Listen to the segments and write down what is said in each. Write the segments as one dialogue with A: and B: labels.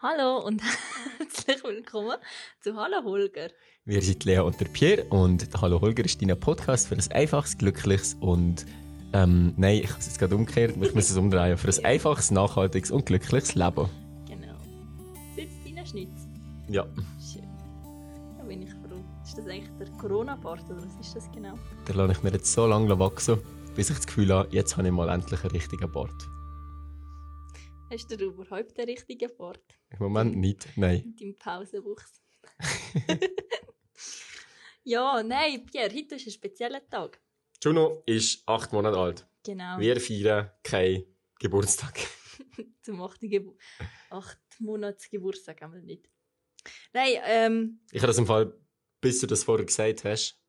A: Hallo und herzlich willkommen zu Hallo Holger.
B: Wir sind Lea und der Pierre und Hallo Holger ist dein Podcast für ein einfaches, glückliches und ähm, nein, ich habe es jetzt gerade umgekehrt, ich muss es umdrehen, für ein einfaches, nachhaltiges und glückliches Leben.
A: Genau. Sitzt dein Schnitz?
B: Ja.
A: Schön. Da bin ich froh. Ist das eigentlich der Corona-Bart oder was ist das genau?
B: Da lasse ich mir jetzt so lange wachsen, bis ich das Gefühl habe, jetzt habe ich mal endlich einen richtigen Bart.
A: Hast du überhaupt den richtigen Bart?
B: Im Moment nicht, nein.
A: Mit deinem Pausenwuchs? ja, nein, Pierre, heute ist ein spezieller Tag.
B: Juno ist acht Monate alt.
A: Genau.
B: Wir feiern keinen Geburtstag.
A: Zum 8. Gebu 8 Monats Geburtstag haben wir nicht. Nein, ähm,
B: Ich habe das im Fall, bis du das vorher gesagt hast,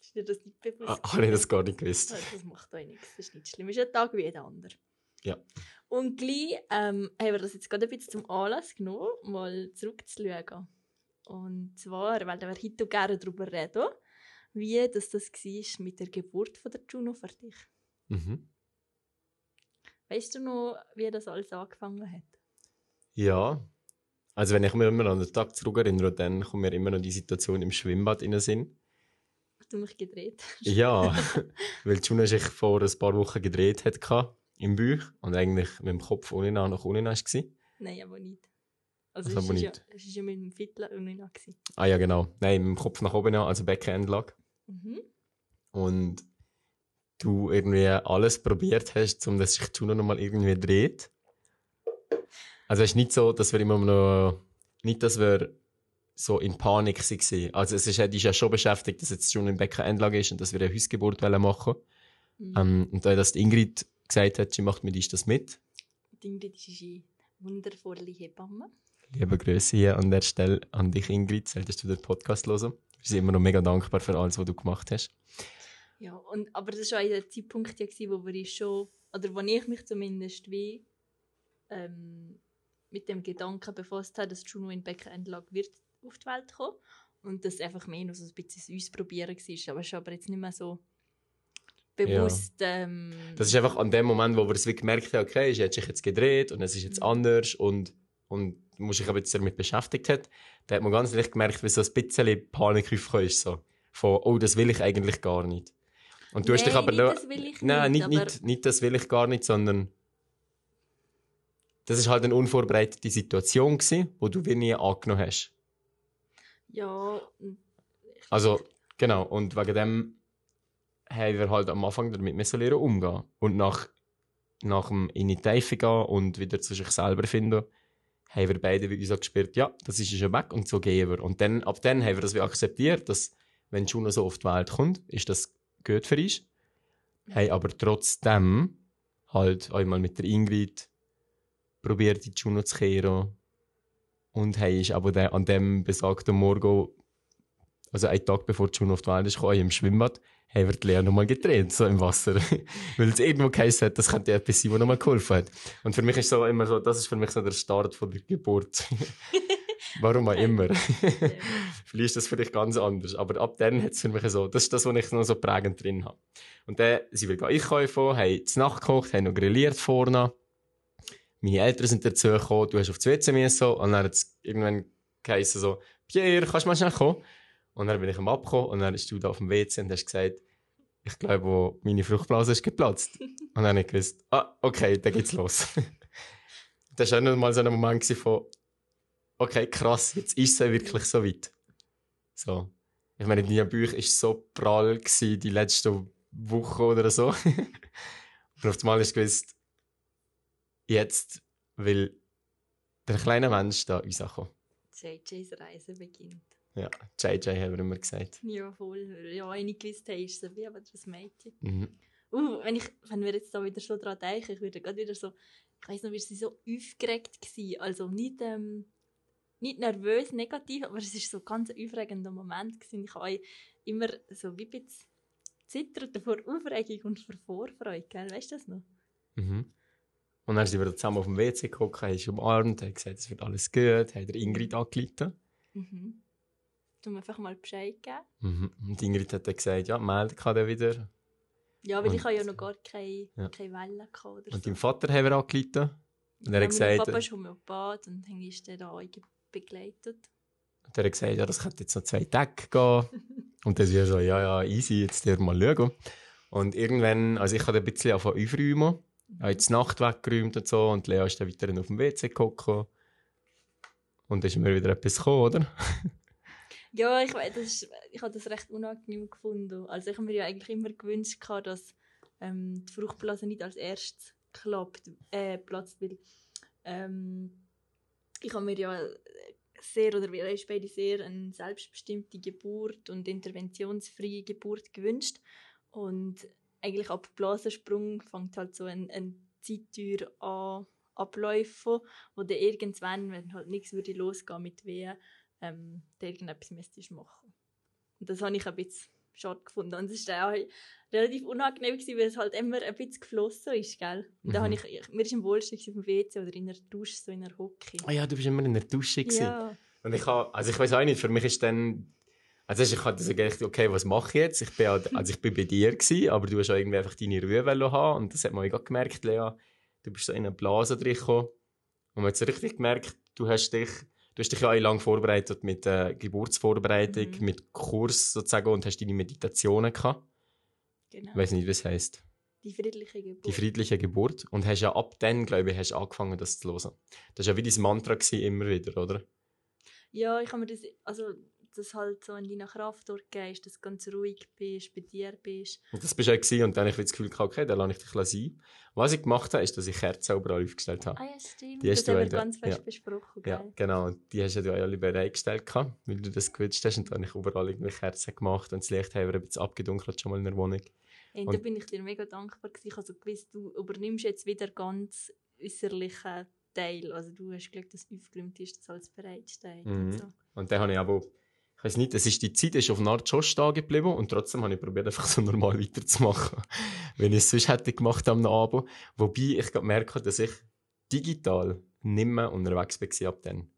A: ist dir das nicht bewusst?
B: ah, habe ich das gar nicht gewusst.
A: Das macht euch nichts, das ist nicht schlimm. Es ist ein Tag wie jeder andere.
B: Ja.
A: Und gleich ähm, haben wir das jetzt gerade ein bisschen zum Anlass genommen, mal zurückzuschauen. Und zwar, weil wir heute gerne darüber reden, wie das, das war mit der Geburt von der Juno für dich.
B: Mhm.
A: Weißt du noch, wie das alles angefangen hat?
B: Ja. Also wenn ich mich immer an den Tag zurückerinnere, dann kommt mir immer noch die Situation im Schwimmbad in den Sinn.
A: Hast du mich gedreht?
B: Ja, weil Juna sich vor ein paar Wochen gedreht hat im Bauch und eigentlich mit dem Kopf unten nach unten war.
A: Nein, aber nicht. Also,
B: Also
A: es,
B: nicht.
A: Ja, es ja mit dem Viertel unten.
B: Ah ja, genau. Nein, mit dem Kopf nach oben also Beckenendlage.
A: Mhm.
B: Und du irgendwie alles probiert hast, um dass sich Juna nochmal irgendwie dreht. Also es ist nicht so, dass wir immer noch, nicht, dass wir so in Panik waren. Also es ist, die ist ja schon beschäftigt, dass jetzt Juna im Beckenendlage ist und dass wir eine Hausgeburt machen wollen.
A: Mhm.
B: Ähm, und da dass die Ingrid gesagt hat, sie macht mit uns das mit.
A: Ingrid ist eine wundervolle Hebamme.
B: Liebe Grüße hier an der Stelle an dich, Ingrid. Solltest du den Podcast hören? Wir sind immer noch mega dankbar für alles, was du gemacht hast.
A: Ja, und, aber das war auch der Zeitpunkt, wo wir schon, oder wo ich mich zumindest wie ähm, mit dem Gedanken befasst habe, dass Juno in Beckenendlage wird auf die Welt kommen und das einfach mehr noch so ein bisschen das Ausprobieren war. Aber es ist aber jetzt nicht mehr so bewusst. Ähm,
B: Das ist einfach an dem Moment, wo wir es gemerkt haben, okay, sie hat sich jetzt gedreht und es ist jetzt anders und, und man muss sich aber jetzt damit beschäftigt hat, da hat man ganz leicht gemerkt, wie so ein bisschen Panik aufgekommen ist. So. Von, oh, das will ich eigentlich gar nicht. Und du hast dich
A: Nein,
B: aber
A: nicht, das will ich
B: Nein,
A: nicht,
B: nicht, nicht, nicht, das will ich gar nicht, sondern das ist halt eine unvorbereitete Situation gewesen, wo du wie nie angenommen hast.
A: ja,
B: Also, genau. Und wegen dem haben wir halt am Anfang damit müssen lernen umgehen. Und nach, nach dem in die Tiefe gehen und wieder zu sich selber finden, haben wir beide wie auch gespürt, ja, das ist schon weg und so gehen wir. Und dann, ab dann haben wir das wie akzeptiert, dass, wenn Juno so auf die Welt kommt, ist das gut für uns. Haben aber trotzdem halt einmal mit der Ingrid probiert, die Juno zu kehren. Und haben ist aber an dem besagten Morgen also einen Tag bevor Juno auf die Welt ist gekommen, im Schwimmbad, haben wir die Lea nochmal gedreht, so im Wasser. Weil es irgendwo geheißen hat, das könnte etwas sein, was nochmal geholfen hat. Und für mich ist so immer so, das ist für mich so der Start von der Geburt. Warum auch immer. Vielleicht ist das für dich ganz anders. Aber ab dann hat es für mich so, das ist das, was ich noch so prägend drin habe. Und dann sind wir einkaufen, haben zur Nacht gekocht, haben noch grilliert vorne. Meine Eltern sind dazu gekommen, du hast auf die WC müssen. Und dann hat es irgendwann geheißen so, Pierre, kannst du mal schnell kommen? Und dann bin ich am Abkommen und dann bist du da auf dem WC und hast gesagt, ich glaube, wo meine Fruchtblase ist geplatzt. und dann habe ich gewusst, ah, okay, dann geht's los. das war auch noch mal so ein Moment von, okay, krass, jetzt ist es ja wirklich so weit. So. Ich meine, dein Bauch war so prall gewesen, die letzten Wochen oder so. und auf einmal ist gewusst, jetzt will der kleine Mensch da uns ankommen.
A: JJ's Reise beginnt.
B: Ja, JJ haben wir immer gesagt.
A: Ja, voll. Ja, ich gewusst habe, ist es so wie aber das Mädchen.
B: Mhm.
A: Uh, wenn, ich, wenn wir jetzt da wieder schon dran denken, ich würde gerade wieder so, ich weiß noch, wie sie so aufgeregt war. Also nicht, ähm, nicht nervös, negativ, aber es war so ein ganz aufregender Moment. Gewesen. Ich habe immer so wie ein bisschen zittert vor Aufregung und vor Vorfreude. Gell? Weißt du das noch?
B: Mhm. Und dann sind wir zusammen auf dem WC haben uns umarmt, haben gesagt, es wird alles gut, der Ingrid angeleitet.
A: Mhm. Mir einfach mal Bescheid geben.
B: Mhm. Und Ingrid hat dann gesagt, ja, melden kann er wieder.
A: Ja, weil
B: Und-
A: ich habe ja noch gar keine,
B: Ja.
A: keine Welle gehabt oder
B: Und
A: so.
B: deinem Vater haben wir angeleitet. Und er
A: Ja,
B: hat gesagt,
A: Mein Papa ist Homöopath und dann ist der da begleitet.
B: Und er hat gesagt, ja, das könnte jetzt noch zwei Tage gehen. und dann ist er so, ja, ja, easy, jetzt der mal schauen. Und irgendwann, also ich habe ein bisschen angefangen aufräumen. Ich habe jetzt die Nacht weggeräumt und so. Und Lea ist dann weiter auf dem WC gekommen. Und dann ist mir wieder etwas gekommen, oder?
A: Ja, ich, das ich habe das recht unangenehm gefunden. Also ich habe mir ja eigentlich immer gewünscht, dass ähm, die Fruchtblase nicht als erstes klappt, äh, platzt, weil ähm, ich habe mir ja sehr, oder wir haben beide sehr eine selbstbestimmte Geburt und interventionsfreie Geburt gewünscht. Und eigentlich ab Blasensprung fängt halt so eine, eine Zeittür an, abläufen, wo dann irgendwann, wenn halt nichts würde losgehen mit Wehen, ähm, da irgendetwas müsstest machen. Und das habe ich ein bisschen schade gefunden. Und es war auch relativ unangenehm, gewesen, weil es halt immer ein bisschen geflossen ist, gell? Und da
B: Mhm.
A: habe ich, ich, mir ist am wohlsten auf dem WC oder in der Dusche, so in der Hocke.
B: Ah ja, du bist immer in der Dusche. gewesen.
A: Ja,
B: Und ich habe, also ich weiß auch nicht, für mich ist dann, also ich hatte so gedacht, okay, was mache ich jetzt? Ich bin, halt- also ich bin bei dir gewesen, aber du hast auch irgendwie einfach deine Ruhe haben und das hat man auch gemerkt, Lea, du bist so in eine Blase drin gekommen und man hat so richtig gemerkt, du hast dich, du hast dich ja auch lang vorbereitet mit äh, Geburtsvorbereitung,
A: Mhm.
B: mit Kurs sozusagen und hast deine Meditationen gehabt.
A: genau.
B: Ich weiß nicht, wie es heißt.
A: Die friedliche Geburt.
B: Die friedliche Geburt und hast ja ab dann, glaube ich, hast angefangen, das zu hören. Das war ja wie dein Mantra gewesen, immer wieder, oder?
A: Ja, ich habe mir das, also das halt so in deiner Kraft durchgehst, dass du ganz ruhig bist, bei dir bist.
B: Und das bist du auch gewesen, und dann habe ich das Gefühl, okay, dann lasse ich dich sein. Was ich gemacht habe, ist, dass ich Kerzen überall aufgestellt habe.
A: Ah ja, stimmt.
B: Die hast
A: das
B: du
A: haben wir ganz fest
B: ja.
A: besprochen,
B: Ja,
A: gell?
B: genau. Und die hast du ja alle bereitgestellt, weil du das gewünscht hast. Und dann habe ich überall irgendwie Kerzen gemacht und das Licht haben wir ein bisschen abgedunkelt schon mal in der Wohnung.
A: Hey,
B: Und-
A: da bin ich dir mega dankbar gewesen. Ich habe so gewusst, du übernimmst jetzt wieder ganz äußerlichen Teil. Also du hast Glück, dass aufgeräumt ist, dass alles bereitsteht
B: Mhm.
A: und so.
B: Und dann habe ich aber, ich weiß nicht, es ist die Zeit ist auf eine Art schon stehen geblieben und trotzdem habe ich probiert, einfach so normal weiterzumachen, wenn ich es sonst hätte gemacht am Abend. Wobei ich gerade merke, dass ich digital nicht mehr unterwegs war ab dann.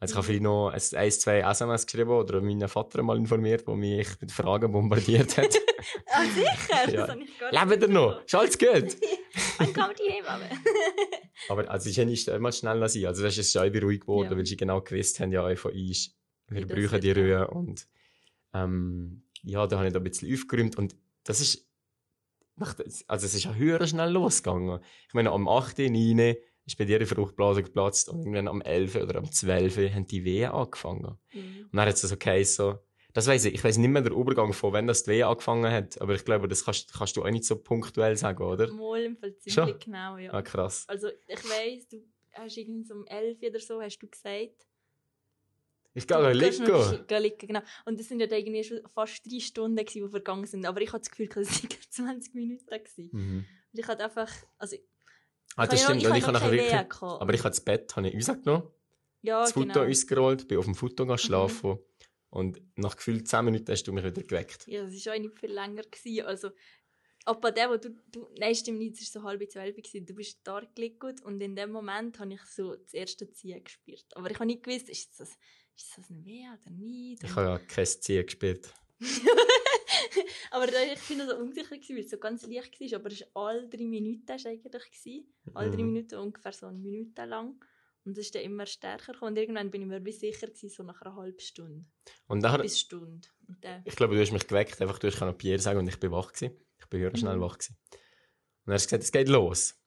B: Also ich habe vielleicht noch ein, zwei SMS geschrieben oder meinen Vater mal informiert, der mich mit Fragen bombardiert hat.
A: Ah, sicher?
B: Ja.
A: Das habe ich gar
B: Leben ihr noch? Ist alles gut?
A: Wann kommt die Hebamme?
B: Aber also, es ist ja nicht immer schnell sein. Also, das ist schon ruhig geworden,
A: Ja.
B: weil sie genau gewusst haben, ja, von uns, wir brauchen die. Ruhe. Und ähm, ja, da habe ich da ein bisschen aufgeräumt. Und das ist, also, es ist ja höher schnell losgegangen. Ich meine, am 8., 9. ist bei dir die Fruchtblase geplatzt und irgendwann am 11. oder am 12. haben die Wehen angefangen.
A: Mhm.
B: Und dann hat es so geheißen, so, das weiss ich, ich weiss nicht mehr den Übergang von, wenn das die Wehen angefangen hat, aber ich glaube, das kannst, kannst du auch nicht so punktuell sagen, oder?
A: Mal im Fall ziemlich
B: Schon?
A: genau, ja.
B: Ah, krass.
A: Also ich weiss, du hast irgendwie so um 11 oder so, hast du gesagt.
B: Ich gehe liegen.
A: gehen liegen, genau. Und das sind ja irgendwie schon fast drei Stunden, gewesen, die vergangen sind. Aber ich hatte das Gefühl, es waren 20 Minuten. Gewesen.
B: Mhm.
A: Und ich hatte einfach... Also,
B: Ah, das
A: ich
B: stimmt.
A: ja
B: ich habe
A: ich
B: nachher wirklich,
A: gehabt.
B: aber ich habe das Bett habe ich rausgenommen,
A: ja,
B: das Foto
A: genau. Mhm.
B: ausgerollt, bin auf dem Foto gegangen schlafen und nach gefühlt 10 Minuten hast du mich wieder geweckt.
A: Ja, das war auch nicht viel länger. Gewesen. Also, ab bei dem, wo du, du... Nein, stimmt nicht, es war so halb zwölf. gewesen. Du bist da gelegen und in dem Moment habe ich so das erste Ziehen gespürt. Aber ich habe nicht gewusst, ist das, ist das ein Weh oder nicht?
B: Ich habe ja kein Ziel gespielt.
A: aber da, ich bin so unsicher, weil es so ganz leicht war. Aber es war alle drei Minuten eigentlich. Gewesen. Alle drei
B: Mhm.
A: Minuten ungefähr so eine Minute lang. Und es ist dann immer stärker gekommen. Und irgendwann bin ich mir wie sicher, gewesen, so nach einer halben Stunde.
B: Und dann,
A: Bis Stunde. Und dann,
B: ich glaube, du hast mich geweckt, einfach du hast Pierre sagen und ich bin wach gewesen. Ich bin höher schnell
A: Mhm.
B: wach gewesen. Und er hat gesagt, es geht los.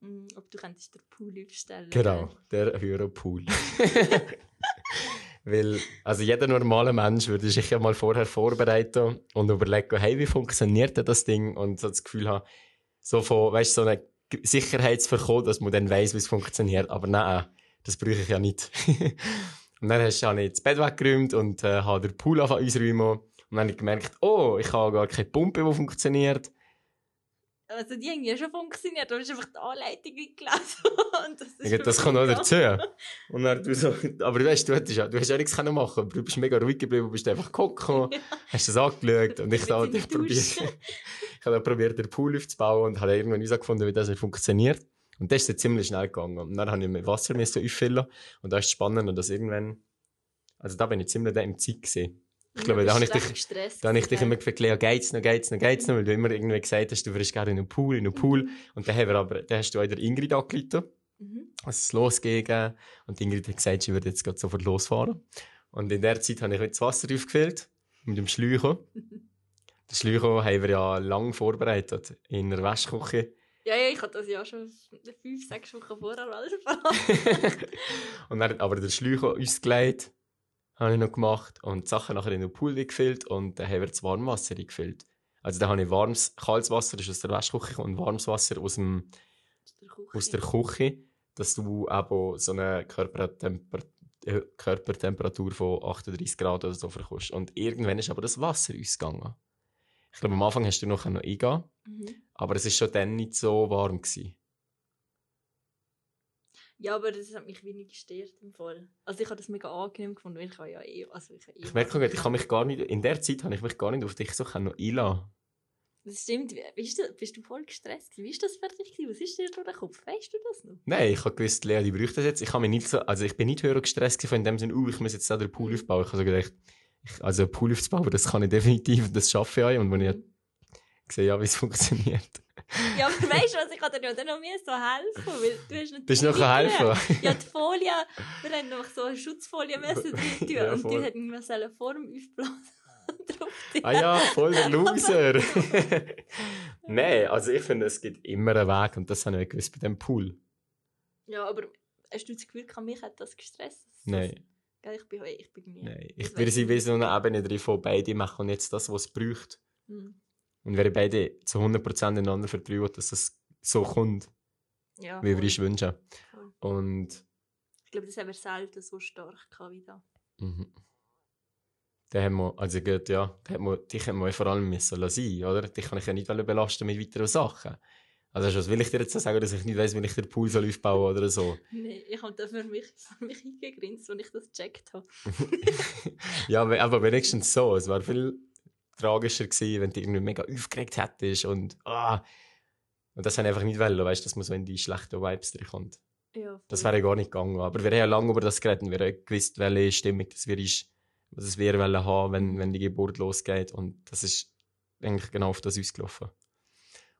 A: Mh, ob du könntest den Pool aufstellen
B: Genau, der höhere Pool. Weil, also jeder normale Mensch würde sich ja mal vorher vorbereiten und überlegen, hey, wie funktioniert denn das Ding? Und so das Gefühl haben, so von, weißt so eine Sicherheitsverkauf, dass man dann weiss, wie es funktioniert. Aber nein, das brauche ich ja nicht. und dann hast du ich das Bett weggeräumt und äh, habe den Pool angefangen auszuräumen. Und dann habe ich gemerkt, oh, ich habe gar keine Pumpe, die funktioniert.
A: Also die haben ja schon funktioniert, du hast einfach die Anleitung nicht gelesen. Und das, ist
B: Ja, das noch
A: mega-
B: dazu. Und dann du so, aber weißt, du, hättest ja, du hast ja nichts können machen aber du bist mega ruhig geblieben, bist einfach gekommen, hast das angeschaut und ich ich
A: seiner
B: probiert, ich habe probiert, den Pool aufzubauen und habe irgendwann herausgefunden, wie das funktioniert. Und das ist dann ziemlich schnell gegangen. Und dann habe ich mit Wasser müssen auffüllen und da ist es spannend, dass irgendwann, also da bin ich ziemlich im Zeit gesehen. Ich glaube, da habe ich dich, da habe ich dich immer gefragt, Lea, geht's noch, geht's noch, geht's noch, weil du immer irgendwie gesagt hast, du würdest gerne in einen Pool, in einen Pool. Und dann, haben wir aber, dann hast du auch der Ingrid angerufen.
A: Mhm.
B: als es losging. Und Ingrid hat gesagt, sie würde jetzt gerade sofort losfahren. Und in der Zeit habe ich das Wasser aufgefüllt mit dem Schleucher. Den Schleucher haben wir ja lang vorbereitet in der Wäschküche.
A: Ja, ja, ich hatte das ja schon fünf, sechs Wochen vorher alles verraten.
B: und dann aber der Schleucher ausgelegt, habe ich noch gemacht und die Sachen nachher in den Pool gefüllt und dann haben wir das Warmwasser gefüllt. Also dann habe ich warmes, kaltes Wasser das ist aus der Wäschküche und warmes Wasser aus, dem, aus der Küche, dass du eben so eine Körpertemper äh, Körpertemperatur von 38 Grad oder so verkommst. Und irgendwann ist aber das Wasser ausgegangen. Ich glaube, am Anfang hast du noch eingehen
A: Mhm.
B: aber es war schon dann nicht so warm. Gewesen.
A: Ja, aber das hat mich wenig gestört im Fall. Also ich habe das mega angenehm gefunden, weil ich habe ja eh... Also ich, habe eh
B: Ich merke, ich kann mich gar nicht, in der Zeit habe ich mich gar nicht auf dich so noch einlassen.
A: Das stimmt. Bist du, bist du voll gestresst? Wie ist das fertig? gewesen? Was ist dir durch den Kopf? Weißt du das noch?
B: Nein, ich habe gewusst, Lea, die bräuchte das jetzt. Ich habe mich nicht so, also ich bin nicht höher gestresst von in dem Sinne, uh, ich muss jetzt auch den Pool aufbauen. Ich habe so gedacht, ich, also einen Pool aufzubauen, das kann ich definitiv, das schaffe ich auch. Und wenn ich gesehen habe, wie es funktioniert.
A: Ja, aber weißt du was? Ich kann dir ja dann noch mehr so helfen, weil du hast natürlich...
B: Bist du noch helfen?
A: Ja, die Folie, wir haben noch so eine Schutzfolie müssen drin tun
B: Ja,
A: und
B: voll.
A: die sollen vor dem Aufblasen drauf tun.
B: ah ja, voll der Loser. Nein, also ich finde, es gibt immer einen Weg und das habe ich gewusst bei dem Pool.
A: Ja, aber hast du das Gefühl, mich hat das gestresst?
B: Nein,
A: Gell, Ich bin, ich bin nie.
B: nein.
A: Das
B: Ich würde sie
A: ich
B: wie so eine Ebene drin von beide machen und jetzt das, was es braucht.
A: Hm.
B: Und wäre beide zu 100% einander vertrauen, dass es so kommt,
A: Ja,
B: wie wir uns wünschen.
A: voll.
B: Und
A: Ich glaube, das haben wir selten so stark gehabt wie da.
B: Mhm. Da haben wir, also gut, ja, da hat man, dich haben wir vor allem müssen lassen, oder? Dich kann ich ja nicht belasten mit weiteren Sachen. Also was will ich dir jetzt sagen, dass ich nicht weiss, wie ich den Pool soll aufbauen oder so?
A: Nee, ich habe da für mich, für mich eingegrinst, als ich das gecheckt habe.
B: ja, aber, wenigstens so. Es wäre viel tragischer gewesen, wenn du irgendwie mega aufgeregt hättest und ah. Und das habe ich einfach nicht wollen, weißt du, dass man so in die schlechten Vibes reinkommt.
A: Ja,
B: Das wäre gar nicht gegangen. Aber wir haben ja lange über das geredet und wir haben gewusst, welche Stimmung das wir ist, was es wir wollen haben, wenn, wenn die Geburt losgeht. Und das ist eigentlich genau auf das ausgelaufen.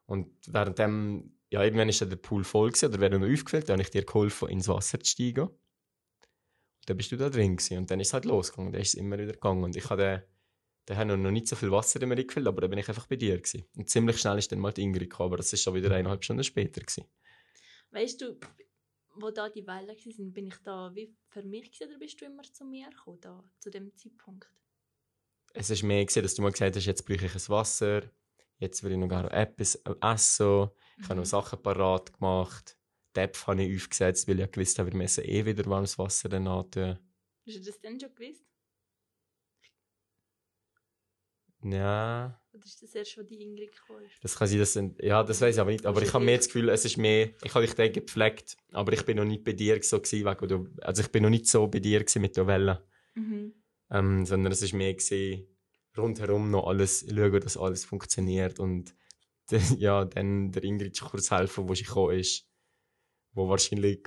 B: Und währenddem, ja, irgendwann ist dann der Pool voll gewesen, oder wäre noch aufgefüllt, dann habe ich dir geholfen, ins Wasser zu steigen. Und dann bist du da drin gewesen. Und dann ist es halt losgegangen. Dann ist es immer wieder gegangen. Und ich hatte da haben noch nicht so viel Wasser in mir gefüllt, aber da bin ich einfach bei dir gewesen. Und ziemlich schnell ist dann mal die Ingrid gekommen, aber das ist schon wieder eineinhalb Stunden später gewesen.
A: Weißt du, wo da die Wellen waren, bin ich da wie für mich gewesen, oder bist du immer zu mir gekommen, da, zu dem Zeitpunkt?
B: es ist mehr gewesen, dass du mal gesagt hast, jetzt brauche ich ein Wasser, jetzt will ich noch gerne etwas essen, ich habe noch Sachen parat gemacht, die App habe ich aufgesetzt, weil ich ja gewusst habe, wir müssen eh wieder warmes Wasser dann antun.
A: Hast du das denn schon gewusst?
B: Ja,
A: Oder ist das erst, wo die Ingrid gekommen ist?
B: das kann sein, das sind, ja, das weiß ich aber nicht, aber ich habe mehr das Gefühl, es ist mehr, ich habe dich dann gepflegt, aber ich bin noch nicht bei dir so gewesen, wegen der, also ich bin noch nicht so bei dir mit der Welle,
A: Mhm.
B: ähm, sondern es ist mehr gewesen, rundherum noch alles, schauen, dass alles funktioniert und ja, dann der Ingrid kurz helfen, wo sie gekommen ist, wo wahrscheinlich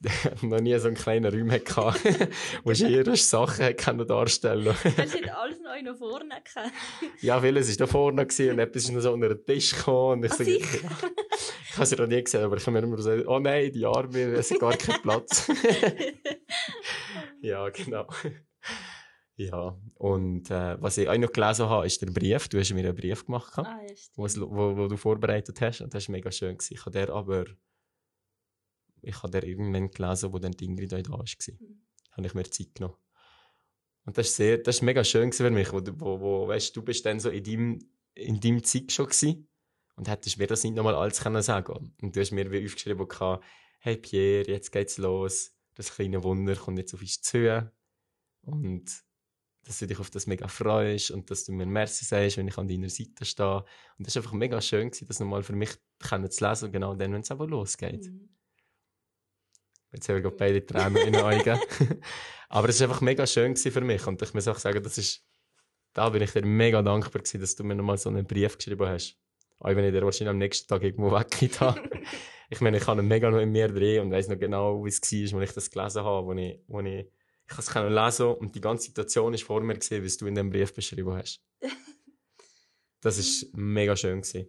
B: noch nie so einen kleinen Raum hatte, wo sie ihre Sachen können darstellen
A: Hast du alles noch noch vorne gehabt?
B: Ja, vieles war da vorne gewesen und etwas ist noch so unter den Tisch gekommen. Und ich, so,
A: sicher?
B: ich habe sie noch nie gesehen, aber ich habe mir immer so oh nein, die Arme, es hat gar keinen Platz. ja, genau. Ja, und äh, was ich auch noch gelesen habe, ist der Brief. Du hast mir einen Brief gemacht,
A: ah,
B: wo, wo du vorbereitet hast. Und das war mega schön. Gewesen. Ich habe der aber ich habe der irgendwann gelesen, wo dann die Ingrid auch da war.
A: Mhm.
B: habe ich mir Zeit genommen. Und das ist mega schön für mich, wo, wo, wo weißt, du bist dann so in deinem, in deinem Zeit schon gewesen und hättest mir das nicht nochmal alles können sagen Und du hast mir wie aufgeschrieben, gehabt, hey Pierre, jetzt geht's los, das kleine Wunder kommt jetzt auf uns zu und dass du dich auf das mega freust und dass du mir Merci sagst, wenn ich an deiner Seite stehe. Und das ist einfach mega schön gewesen, das nochmal für mich können zu lesen, genau dann, wenn es aber losgeht.
A: Mhm.
B: Jetzt haben wir beide Tränen in den Augen. Aber es war einfach mega schön für mich. Und ich muss auch sagen, das ist, da bin ich dir mega dankbar gewesen, dass du mir nochmal so einen Brief geschrieben hast. Auch wenn ich dir wahrscheinlich am nächsten Tag irgendwo weggegeben habe. ich meine, ich habe ihn mega noch in mir drin und weiss noch genau, wie es war, als ich das gelesen habe, wo ich, wo ich, ich habe es können lesen und die ganze Situation ist vor mir gewesen, wie du in dem Brief beschrieben hast. Das ist mega schön gewesen.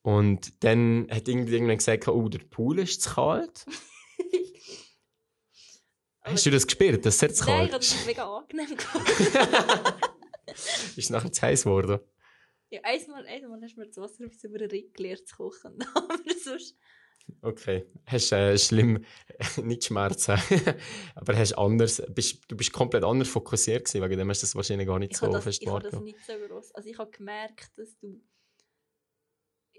B: Und dann hat irgendwann gesagt, oh, der Pool ist zu kalt. Hast du das gespürt, dass es sehr zu
A: Nein, ich habe das mega angenehm.
B: Ist es nachher zu heiß geworden?
A: ja, einmal, einmal hast du mir das Wasser auf über den Ring gelernt zu kochen. Aber sonst...
B: Okay. Hast äh, schlimm, nicht Schmerzen, aber hast anders, bist, du bist komplett anders fokussiert gewesen, wegen dem hast du das wahrscheinlich gar nicht
A: Ich
B: so
A: das,
B: fest
A: ich habe das nicht so groß. Also ich habe gemerkt, dass du...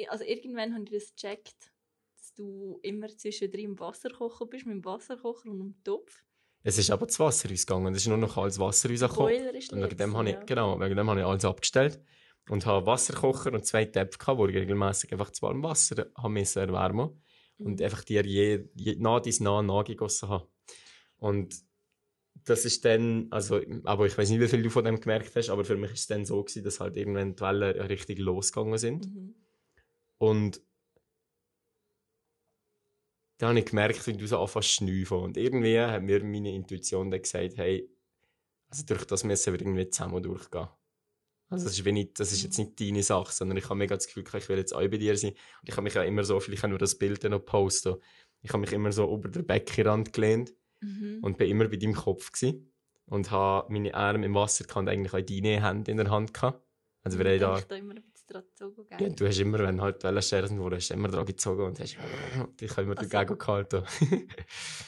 A: Also irgendwann habe ich das gecheckt, dass du immer zwischendrin im Wasserkocher bist, mit dem Wasserkocher und dem Topf.
B: Es ist aber das Wasser ausgegangen, es ist nur noch kaltes Wasser rausgekommen.
A: Boiler ist
B: Und wegen dem, habe ich,
A: gewesen,
B: genau, wegen dem habe ich alles abgestellt und habe Wasserkocher und zwei Töpfe gehabt, wo ich regelmäßig einfach zu warmem Wasser haben müssen erwärmen
A: ja.
B: und
A: Mhm.
B: einfach dir je, je nah dies nah nachgegossen habe. Und das ist dann, also, aber ich weiß nicht, wie viel du von dem gemerkt hast, aber für mich ist es dann so gewesen, dass halt irgendwann die Wellen richtig losgegangen sind.
A: Mhm.
B: Und dann habe ich gemerkt, wie du so anfängst zu schnüffeln. Und irgendwie hat mir meine Intuition dann gesagt, hey, also durch das müssen wir irgendwie zusammen durchgehen. Also das ist, wie nicht, das ist jetzt nicht deine Sache, sondern ich habe mega das Gefühl, ich will jetzt auch bei dir sein. Und ich habe mich ja immer so, vielleicht nur das Bild noch posten. Ich habe mich immer so über den Beckenrand gelehnt
A: Mhm.
B: und bin immer bei deinem Kopf gewesen. Und habe meine Arme im Wasser gehabt und eigentlich auch deine Hände in der Hand gehabt. Also wir haben da...
A: Ich da immer ein bisschen dran gezogen, gell?
B: Ja, du hast immer, wenn halt die Wellensterne wurden, hast du immer dran gezogen und hast dich immer
A: Also-
B: dagegen gehalten.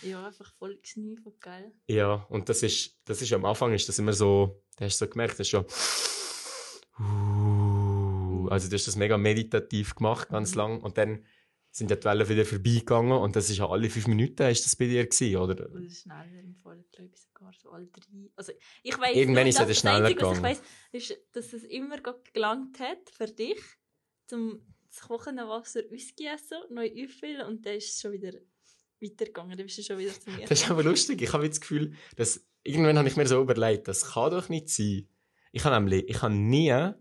A: Ja, einfach voll gesnüffelt, gell?
B: ja, und das ist, das ist am Anfang ist das immer so, da hast du so gemerkt, das ist schon also du hast das mega meditativ gemacht, ganz
A: Mhm.
B: lang und dann sind ja die Wellen wieder vorbeigegangen und das ist ja alle fünf Minuten ist das bei dir gewesen, oder?
A: Oder schneller im Fall, glaube ich, sogar so alle drei. Also, ich weiss
B: Irgendwann
A: nur,
B: ist es schneller
A: Einzige, was
B: gegangen.
A: ich weiss, ist, dass es immer gelangt hat für dich, zum das kochende Wasser ausgießen, neu auffüllen und dann ist es schon wieder weitergegangen. Dann bist du schon wieder zu mir.
B: Das ist aber lustig. Ich habe das Gefühl, dass irgendwann habe ich mir so überlegt, das kann doch nicht sein. Ich habe nämlich, ich habe nie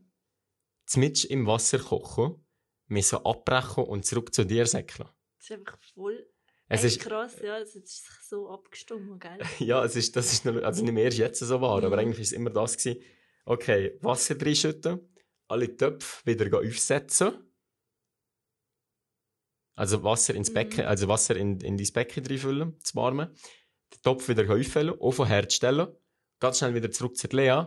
B: mit im Wasser kochen, mir so abbrechen und zurück zu dir säckeln.
A: Das ist einfach voll
B: Es ist,
A: krass, ja, es ist sich so abgestimmt, gell?
B: ja, es ist, das ist nur, also nicht mehr jetzt so wahr, aber
A: Mhm.
B: eigentlich ist es immer das gewesen. Okay, Wasser reinschütten, alle Töpfe wieder aufsetzen. Also Wasser ins
A: Mhm.
B: Becken, also Wasser in, in dein Becken reinfüllen, zu warmen. Den Topf wieder auffüllen, Ofen herstellen, ganz schnell wieder zurück zur Lea,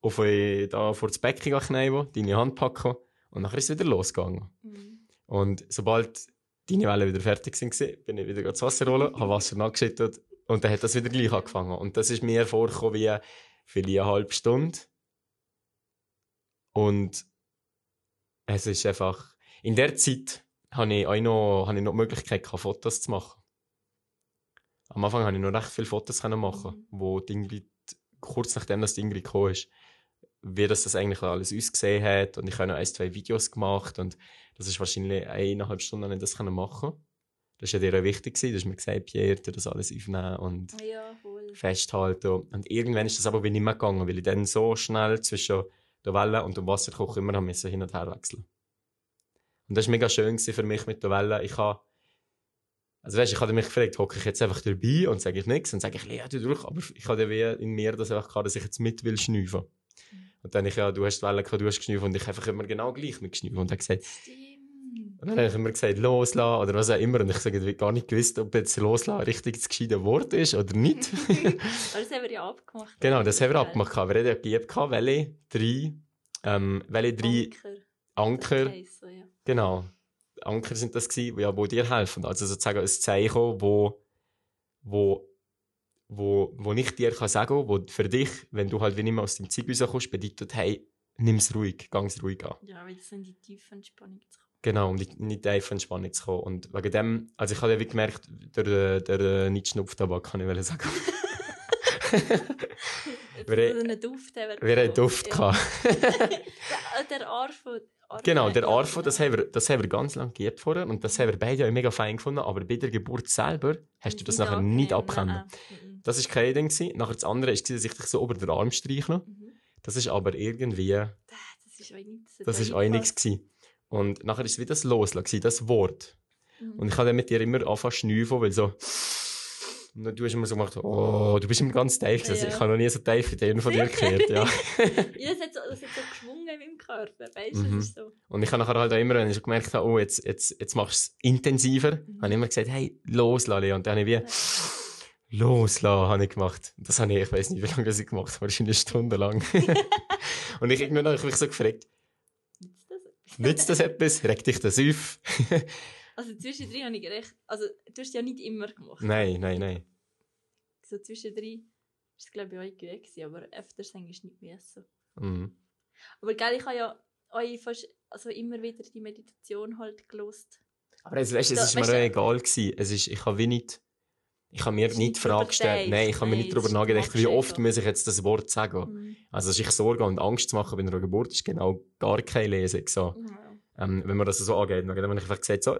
B: auf da vor das Becken kneifen, deine Hand packen und nachher ist es wieder losgegangen.
A: Mhm.
B: Und sobald deine Wellen wieder fertig sind, bin ich wieder das Wasser holen, habe Wasser nachgeschüttet und dann hat das wieder gleich angefangen. Und das ist mir vorgekommen wie vielleicht eine halbe Stunde. Und es ist einfach, in der Zeit habe ich auch noch, habe ich noch die Möglichkeit gehabt, Fotos zu machen. Am Anfang habe ich noch recht viele Fotos machen, wo die Ingrid, kurz nachdem die Ingrid gekommen ist, wie das, das eigentlich alles ausgesehen hat. Und ich habe noch ein, zwei Videos gemacht und das ist wahrscheinlich eineinhalb Stunden, ich das machen Das war ja dir auch wichtig. gewesen. Hast mir gesagt, Pierre, das alles aufnehmen und
A: Ah Ja,
B: festhalten. Und irgendwann ist das aber nicht mehr gegangen, weil ich dann so schnell zwischen der Welle und dem Wasserkocher immer haben hin und her wechseln. Und das war mega schön für mich mit der Welle. Ich habe, also weißt, ich habe mich gefragt, hocke ich jetzt einfach dabei und sage ich nichts und sage ich, ja, du durch, aber ich habe wie in mir das einfach gehabt, dass ich jetzt mit will schnüffeln. Und dann ich, ja, du hast die Welle gehabt, du hast geschnüffelt und ich einfach immer genau gleich mit geschnüffelt und er gesagt,
A: Stimmt.
B: und dann habe ich immer gesagt, loslassen oder was auch immer. Und ich sage gar nicht gewusst, ob jetzt loslassen richtig das gescheite Wort ist oder nicht.
A: Aber das haben wir ja abgemacht.
B: genau, das haben wir abgemacht. Wir haben ja gegeben, welche drei, ähm, welche drei
A: Anker.
B: Anker,
A: so, ja.
B: genau, Anker sind das gewesen, ja, wo dir helfen. Also sozusagen ein Zeichen, wo, wo, wo, wo ich dir kann sagen, wo für dich, wenn du halt wie nicht mehr aus dem Zeug rauskommst, bedeutet, hey, nimm's ruhig, gang's ruhig an.
A: Ja, weil das in die tiefe Entspannung zu kommen.
B: Genau, um nicht in die tiefe Entspannung zu kommen. Und wegen dem, also ich habe ja wie gemerkt, der, der, der nicht Schnupftabak, kann ich sagen. Wir-
A: einen Duft haben
B: Wir haben Duft
A: ja.
B: gehabt.
A: Der, der Arfo. Arfo
B: Genau, der Arfo, das
A: genau.
B: haben wir, das haben wir ganz lange geübt vorher und das haben wir beide auch mega fein gefunden, aber bei der Geburt selber hast du das nachher nicht abgekommen. Das war kein Ding. gewesen. Nachher das andere war, dass ich dich so über den Arm streichle.
A: Mhm.
B: Das ist aber irgendwie,
A: Das ist auch nichts.
B: das ist auch nichts gewesen. Und nachher ist es wie das Loslassen, das Wort.
A: Mhm.
B: Und ich habe dann mit dir immer angefangen zu schnüffeln, weil so. Und du hast immer so gemacht, oh, du bist immer ganz tief. gewesen. Also
A: Ja.
B: Ich habe noch nie so tief in den von dir gehört. Ja.
A: Ja, das hat so, das hat so geschwungen in meinem Körper. Weißt du,
B: Mhm.
A: das ist so.
B: Und ich habe nachher halt auch immer, wenn ich gemerkt habe, oh, jetzt, jetzt, jetzt machst du es intensiver,
A: Mhm.
B: habe ich immer gesagt, hey, loslassen. Und dann habe ich wie loslassen, habe ich gemacht. Das habe ich, ich weiß nicht, wie lange ich gemacht habe, wahrscheinlich eine Stunde lang. und ich irgendwann habe ich mich so gefragt,
A: Nützt das etwas?
B: das? Regt dich das auf?
A: Also zwischendrin habe ich recht. Also, du hast es ja nicht immer gemacht.
B: nein, nein, nein.
A: So zwischendrin war es, glaube ich, auch gewesen, aber öfters eigentlich nicht mehr so.
B: Mhm.
A: Aber gell, ich habe ja euch fast, also immer wieder die Meditation halt gelost.
B: Aber es, weißt, es ist mir auch egal gewesen. Es ist, ich habe wie nicht, ich habe mir nicht die Frage gestellt. Nein, ich habe mir nicht darüber nachgedacht, wie oft muss ich jetzt das Wort sagen.
A: Mhm.
B: Also sich Sorgen und Angst zu machen bei einer Geburt ist genau gar keine Lesung. So.
A: Ja.
B: Ähm, wenn man das so angeht. Dem habe ich einfach gesagt, so,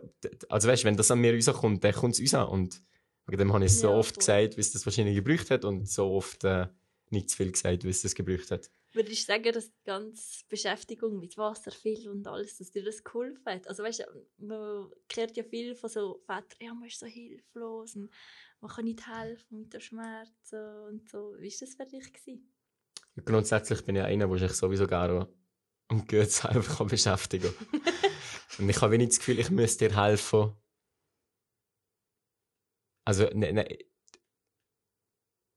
B: also weißt, wenn das an mir rauskommt, dann kommt es raus. Und wegen dem habe ich es so
A: Ja,
B: oft
A: voll.
B: gesagt, wie es das wahrscheinlich gebraucht hat und so oft äh, nicht zu viel gesagt, wie es das gebraucht hat.
A: Würdest du sagen, dass die ganze Beschäftigung mit Wasser, viel und alles, dass dir das geholfen hat? Also weißt du, man hört ja viel von so Vätern, ja, man ist so hilflos und man kann nicht helfen mit den Schmerzen und so. Wie war das für dich? Gewesen?
B: Grundsätzlich bin ich einer, der sich sowieso gerne um selber kann beschäftigen kann. und ich habe wenig das Gefühl, ich müsste dir helfen. Also, ne, ne,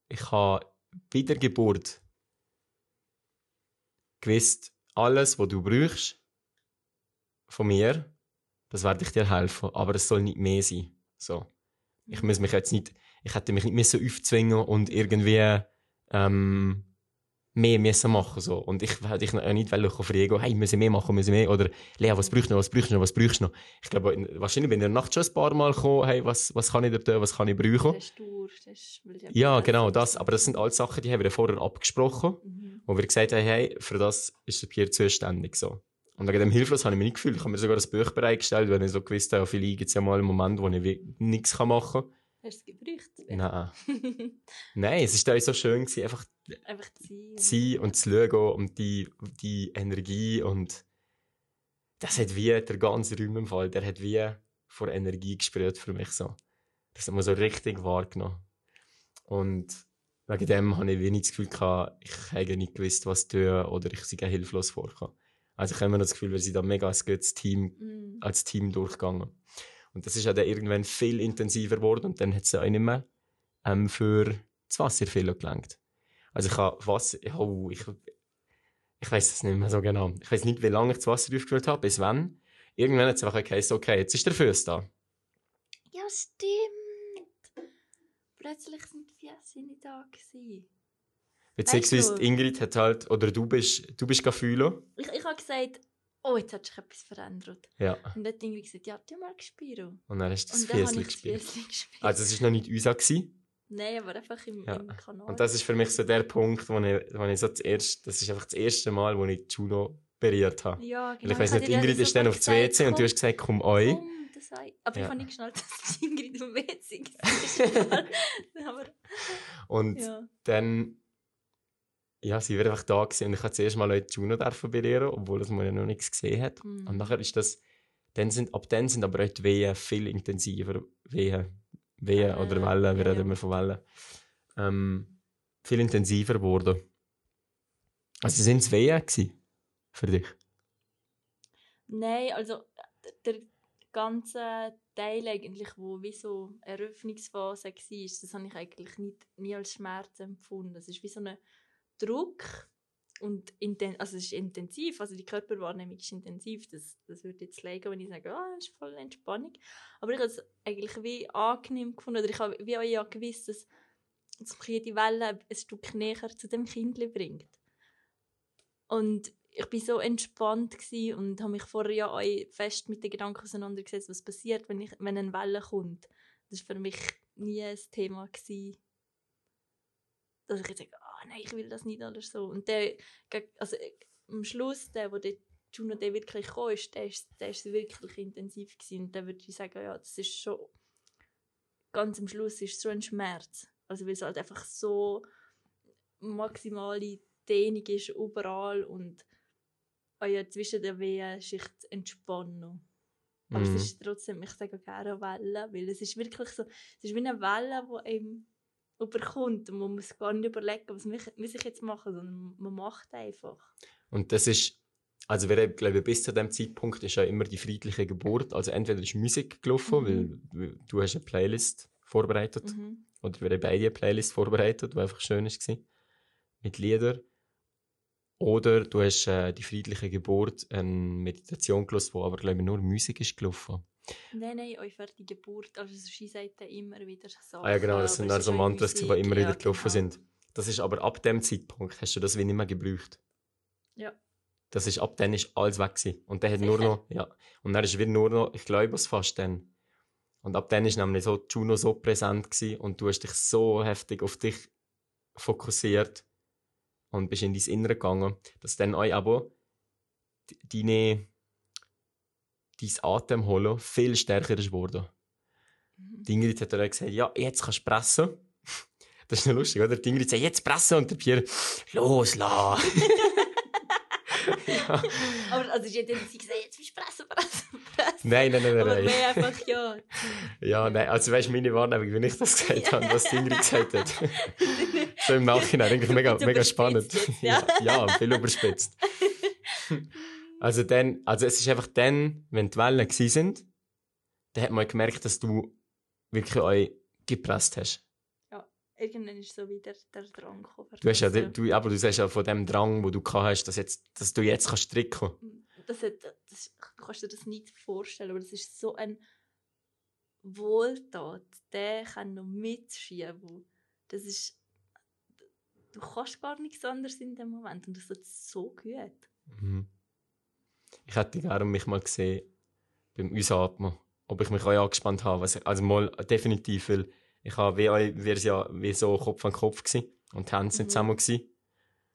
B: ich habe Wiedergeburt gewusst, alles, was du brauchst von mir, das werde ich dir helfen. Aber es soll nicht mehr sein. So. Ich muss mich jetzt nicht, ich hätte mich nicht müssen aufzwingen und irgendwie ähm, mehr müssen machen so. Und ich hätte dich nicht fragen, hey, müssen wir mehr machen, müssen mehr? Oder Lea, was brauchst du noch, was brauchst du noch, was brauchst du noch? Ich glaube, in- wahrscheinlich bin ich in der Nacht schon ein paar Mal gekommen, hey, was, was kann ich dir tun, was kann ich brauchen?
A: Das ist durch, das weil
B: ja genau, das. Aber das sind alles Sachen, die haben wir vorher abgesprochen,
A: Mhm.
B: wo wir gesagt haben, hey, für das ist der Pierre zuständig, so. Und wegen dem Hilflos habe ich mich nicht gefühlt. Ich habe mir sogar das Buch bereitgestellt, weil ich so gewusst habe, vielleicht gibt es ja mal einen Moment, wo ich nichts machen kann.
A: Hast du es gebraucht?
B: Nein. Nein, es war so schön, gewesen, einfach
A: Einfach zu sein.
B: und zu schauen und die, die Energie und das hat wie der ganze Raum im Fall, der hat wie vor Energie gespürt für mich so. Das hat man so richtig wahrgenommen. Und wegen dem habe ich wie nicht das Gefühl gehabt, ich hätte nicht gewusst, was tun oder ich sei hilflos vorgekommen. Also ich habe immer das Gefühl, wir sind da mega als gutes Team,
A: Mhm.
B: als Team durchgegangen. Und das ist ja dann irgendwann viel intensiver geworden und dann hat es ja auch nicht mehr ähm, für das Wasser viel gelangt. Also ich habe Wasser, oh, ich, ich weiß es nicht mehr so genau. Ich weiß nicht, wie lange ich das Wasser aufgefüllt habe, bis wann. Irgendwann hat es einfach geheißen, okay, jetzt ist der Fuß da.
A: Ja, stimmt. Plötzlich sind die Füße nicht da gewesen.
B: Beziehungsweise
A: du?
B: die Ingrid hat halt, oder du bist, du bist gefühlt.
A: Ich, ich habe gesagt, oh, jetzt hat sich etwas verändert.
B: Ja.
A: Und dann hat Ingrid gesagt, ja, tu mal Spiro.
B: Und dann hast du das
A: das
B: gespielt.
A: Gespielt.
B: Also es war noch nicht unser. Gewesen.
A: Nein, aber einfach im,
B: Ja.
A: im Kanal.
B: Und das ist für mich so der Punkt, wo ich, wo ich so das erste, das ist einfach das erste Mal, wo ich Juno berührt habe.
A: ja,
B: Weil
A: genau.
B: ich weiss
A: habe
B: nicht, Ingrid ist dann aufs WC
A: gesagt,
B: und du hast gesagt, komm euch.
A: komm, das sei. Aber
B: Ja.
A: ich habe nicht geschnallt, dass Ingrid am WC war. aber,
B: Und
A: ja.
B: dann, ja, sie wäre einfach da gewesen und ich habe zuerst mal Leute Juno berühren, obwohl das man ja noch nichts gesehen hat.
A: Mhm.
B: Und nachher ist das, dann sind, ab dann sind aber auch die Wehen viel intensiver, Wehen, Wehen
A: Ah,
B: oder Wellen, wir
A: ja,
B: reden immer von Wellen, ähm, viel intensiver geworden. Also sind es Wehen gewesen für dich?
A: Nein, also der, ganze Teil eigentlich, wo wie so eine Eröffnungsphase war, das habe ich eigentlich nicht, nie als Schmerz empfunden. Es ist wie so ein Druck und inten also es ist intensiv, also die Körperwahrnehmung ist intensiv. Das, das würde jetzt legen, wenn ich sage, ah, das ist voll Entspannung. Aber ich habe es eigentlich wie angenehm gefunden, oder ich habe wie auch ja gewusst, dass, dass die Welle ein Stück näher zu dem Kind bringt. Und ich bin so entspannt und habe mich vorher ja auch fest mit den Gedanken auseinandergesetzt, was passiert, wenn, ich, wenn eine Welle kommt. Das war für mich nie ein Thema. Gsi, dass ich jetzt sage, ah nein, ich will das nicht oder so. Und der, also äh, am Schluss, der, wo der Juno der wirklich kam, ist, der ist, der ist wirklich intensiv gsi und dann würde ich sagen, ja, das ist schon, ganz am Schluss ist es so ein Schmerz. Also weil es halt einfach so maximale Dehnung ist überall und ja, zwischen der Wehenschicht entspannen. Aber
B: Mhm.
A: es ist trotzdem, ich sage gerne eine Welle, weil es ist wirklich so, es ist wie eine Welle, die einem überkommt und man muss gar nicht überlegen, was muss ich jetzt machen, sondern man macht einfach.
B: Und das ist, also wir haben, glaube ich, bis zu dem Zeitpunkt ist ja immer die friedliche Geburt. Also entweder ist Musik gelaufen,
A: Mhm.
B: weil, weil du hast eine Playlist vorbereitet
A: Mhm.
B: Oder wir haben beide eine Playlist vorbereitet, die einfach schön war. Mit Liedern. Oder du hast äh, die friedliche Geburt, eine Meditation gelesen, wo aber, glaube ich, nur Musik ist gelaufen.
A: Nein, nein, eure fertige Geburt. Also sie sagt dann immer wieder Sachen.
B: Ah ja, genau, das
A: aber
B: sind dann so Mantras, die immer
A: ja,
B: wieder gelaufen
A: genau.
B: sind. Das ist aber ab dem Zeitpunkt hast du das wie nicht mehr gebraucht.
A: Ja.
B: Das ist, ab dann ist alles weg gewesen. Und der hat nur noch, ja. Und dann ist wieder nur noch, ich glaube es fast dann. Und ab dann ist nämlich so Juno so präsent gewesen und du hast dich so heftig auf dich fokussiert und bist in dein Innere gegangen, dass dann euch aber deine, dein Atemholen viel stärker ist geworden.
A: Mhm.
B: Die Ingrid hat dann gesagt, ja, jetzt kannst du pressen. Das ist noch lustig, oder? Die Ingrid sagt, jetzt pressen und der Pierre, loslassen. ja.
A: Aber also ich hätte sie gesagt, jetzt bist du pressen, pressen, pressen.
B: Nein, nein, nein, nein.
A: Aber
B: nein.
A: mehr einfach, ja.
B: Ja, nein, also weißt du, meine Wahrnehmung, wie ich das gesagt habe, was die Ingrid gesagt hat. so im Nachhinein, eigentlich mega, mega spannend.
A: jetzt,
B: ja.
A: ja,
B: viel überspitzt. Also dann, also es ist einfach dann, wenn die Wellen gewesen sind, dann hat man gemerkt, dass du wirklich euch gepresst hast.
A: Irgendwann ist so wieder der Drang gekommen.
B: Du hast ja, du, aber du sagst ja von dem Drang, wo du hast, dass, jetzt, dass du jetzt kannst stricken.
A: das, hat, das, du kannst dir das nicht vorstellen, aber das ist so ein Wohltat, der kann noch mitschieben. Das ist, du kannst gar nichts anderes in dem Moment und das tut so gut.
B: Mhm. Ich hätte gerne mich mal gesehen beim Ausatmen, ob ich mich auch angespannt habe. Also mal definitiv, weil ich habe wie, sind ja wie so Kopf an Kopf gewesen und die Hände sind
A: Mhm.
B: zusammen gewesen.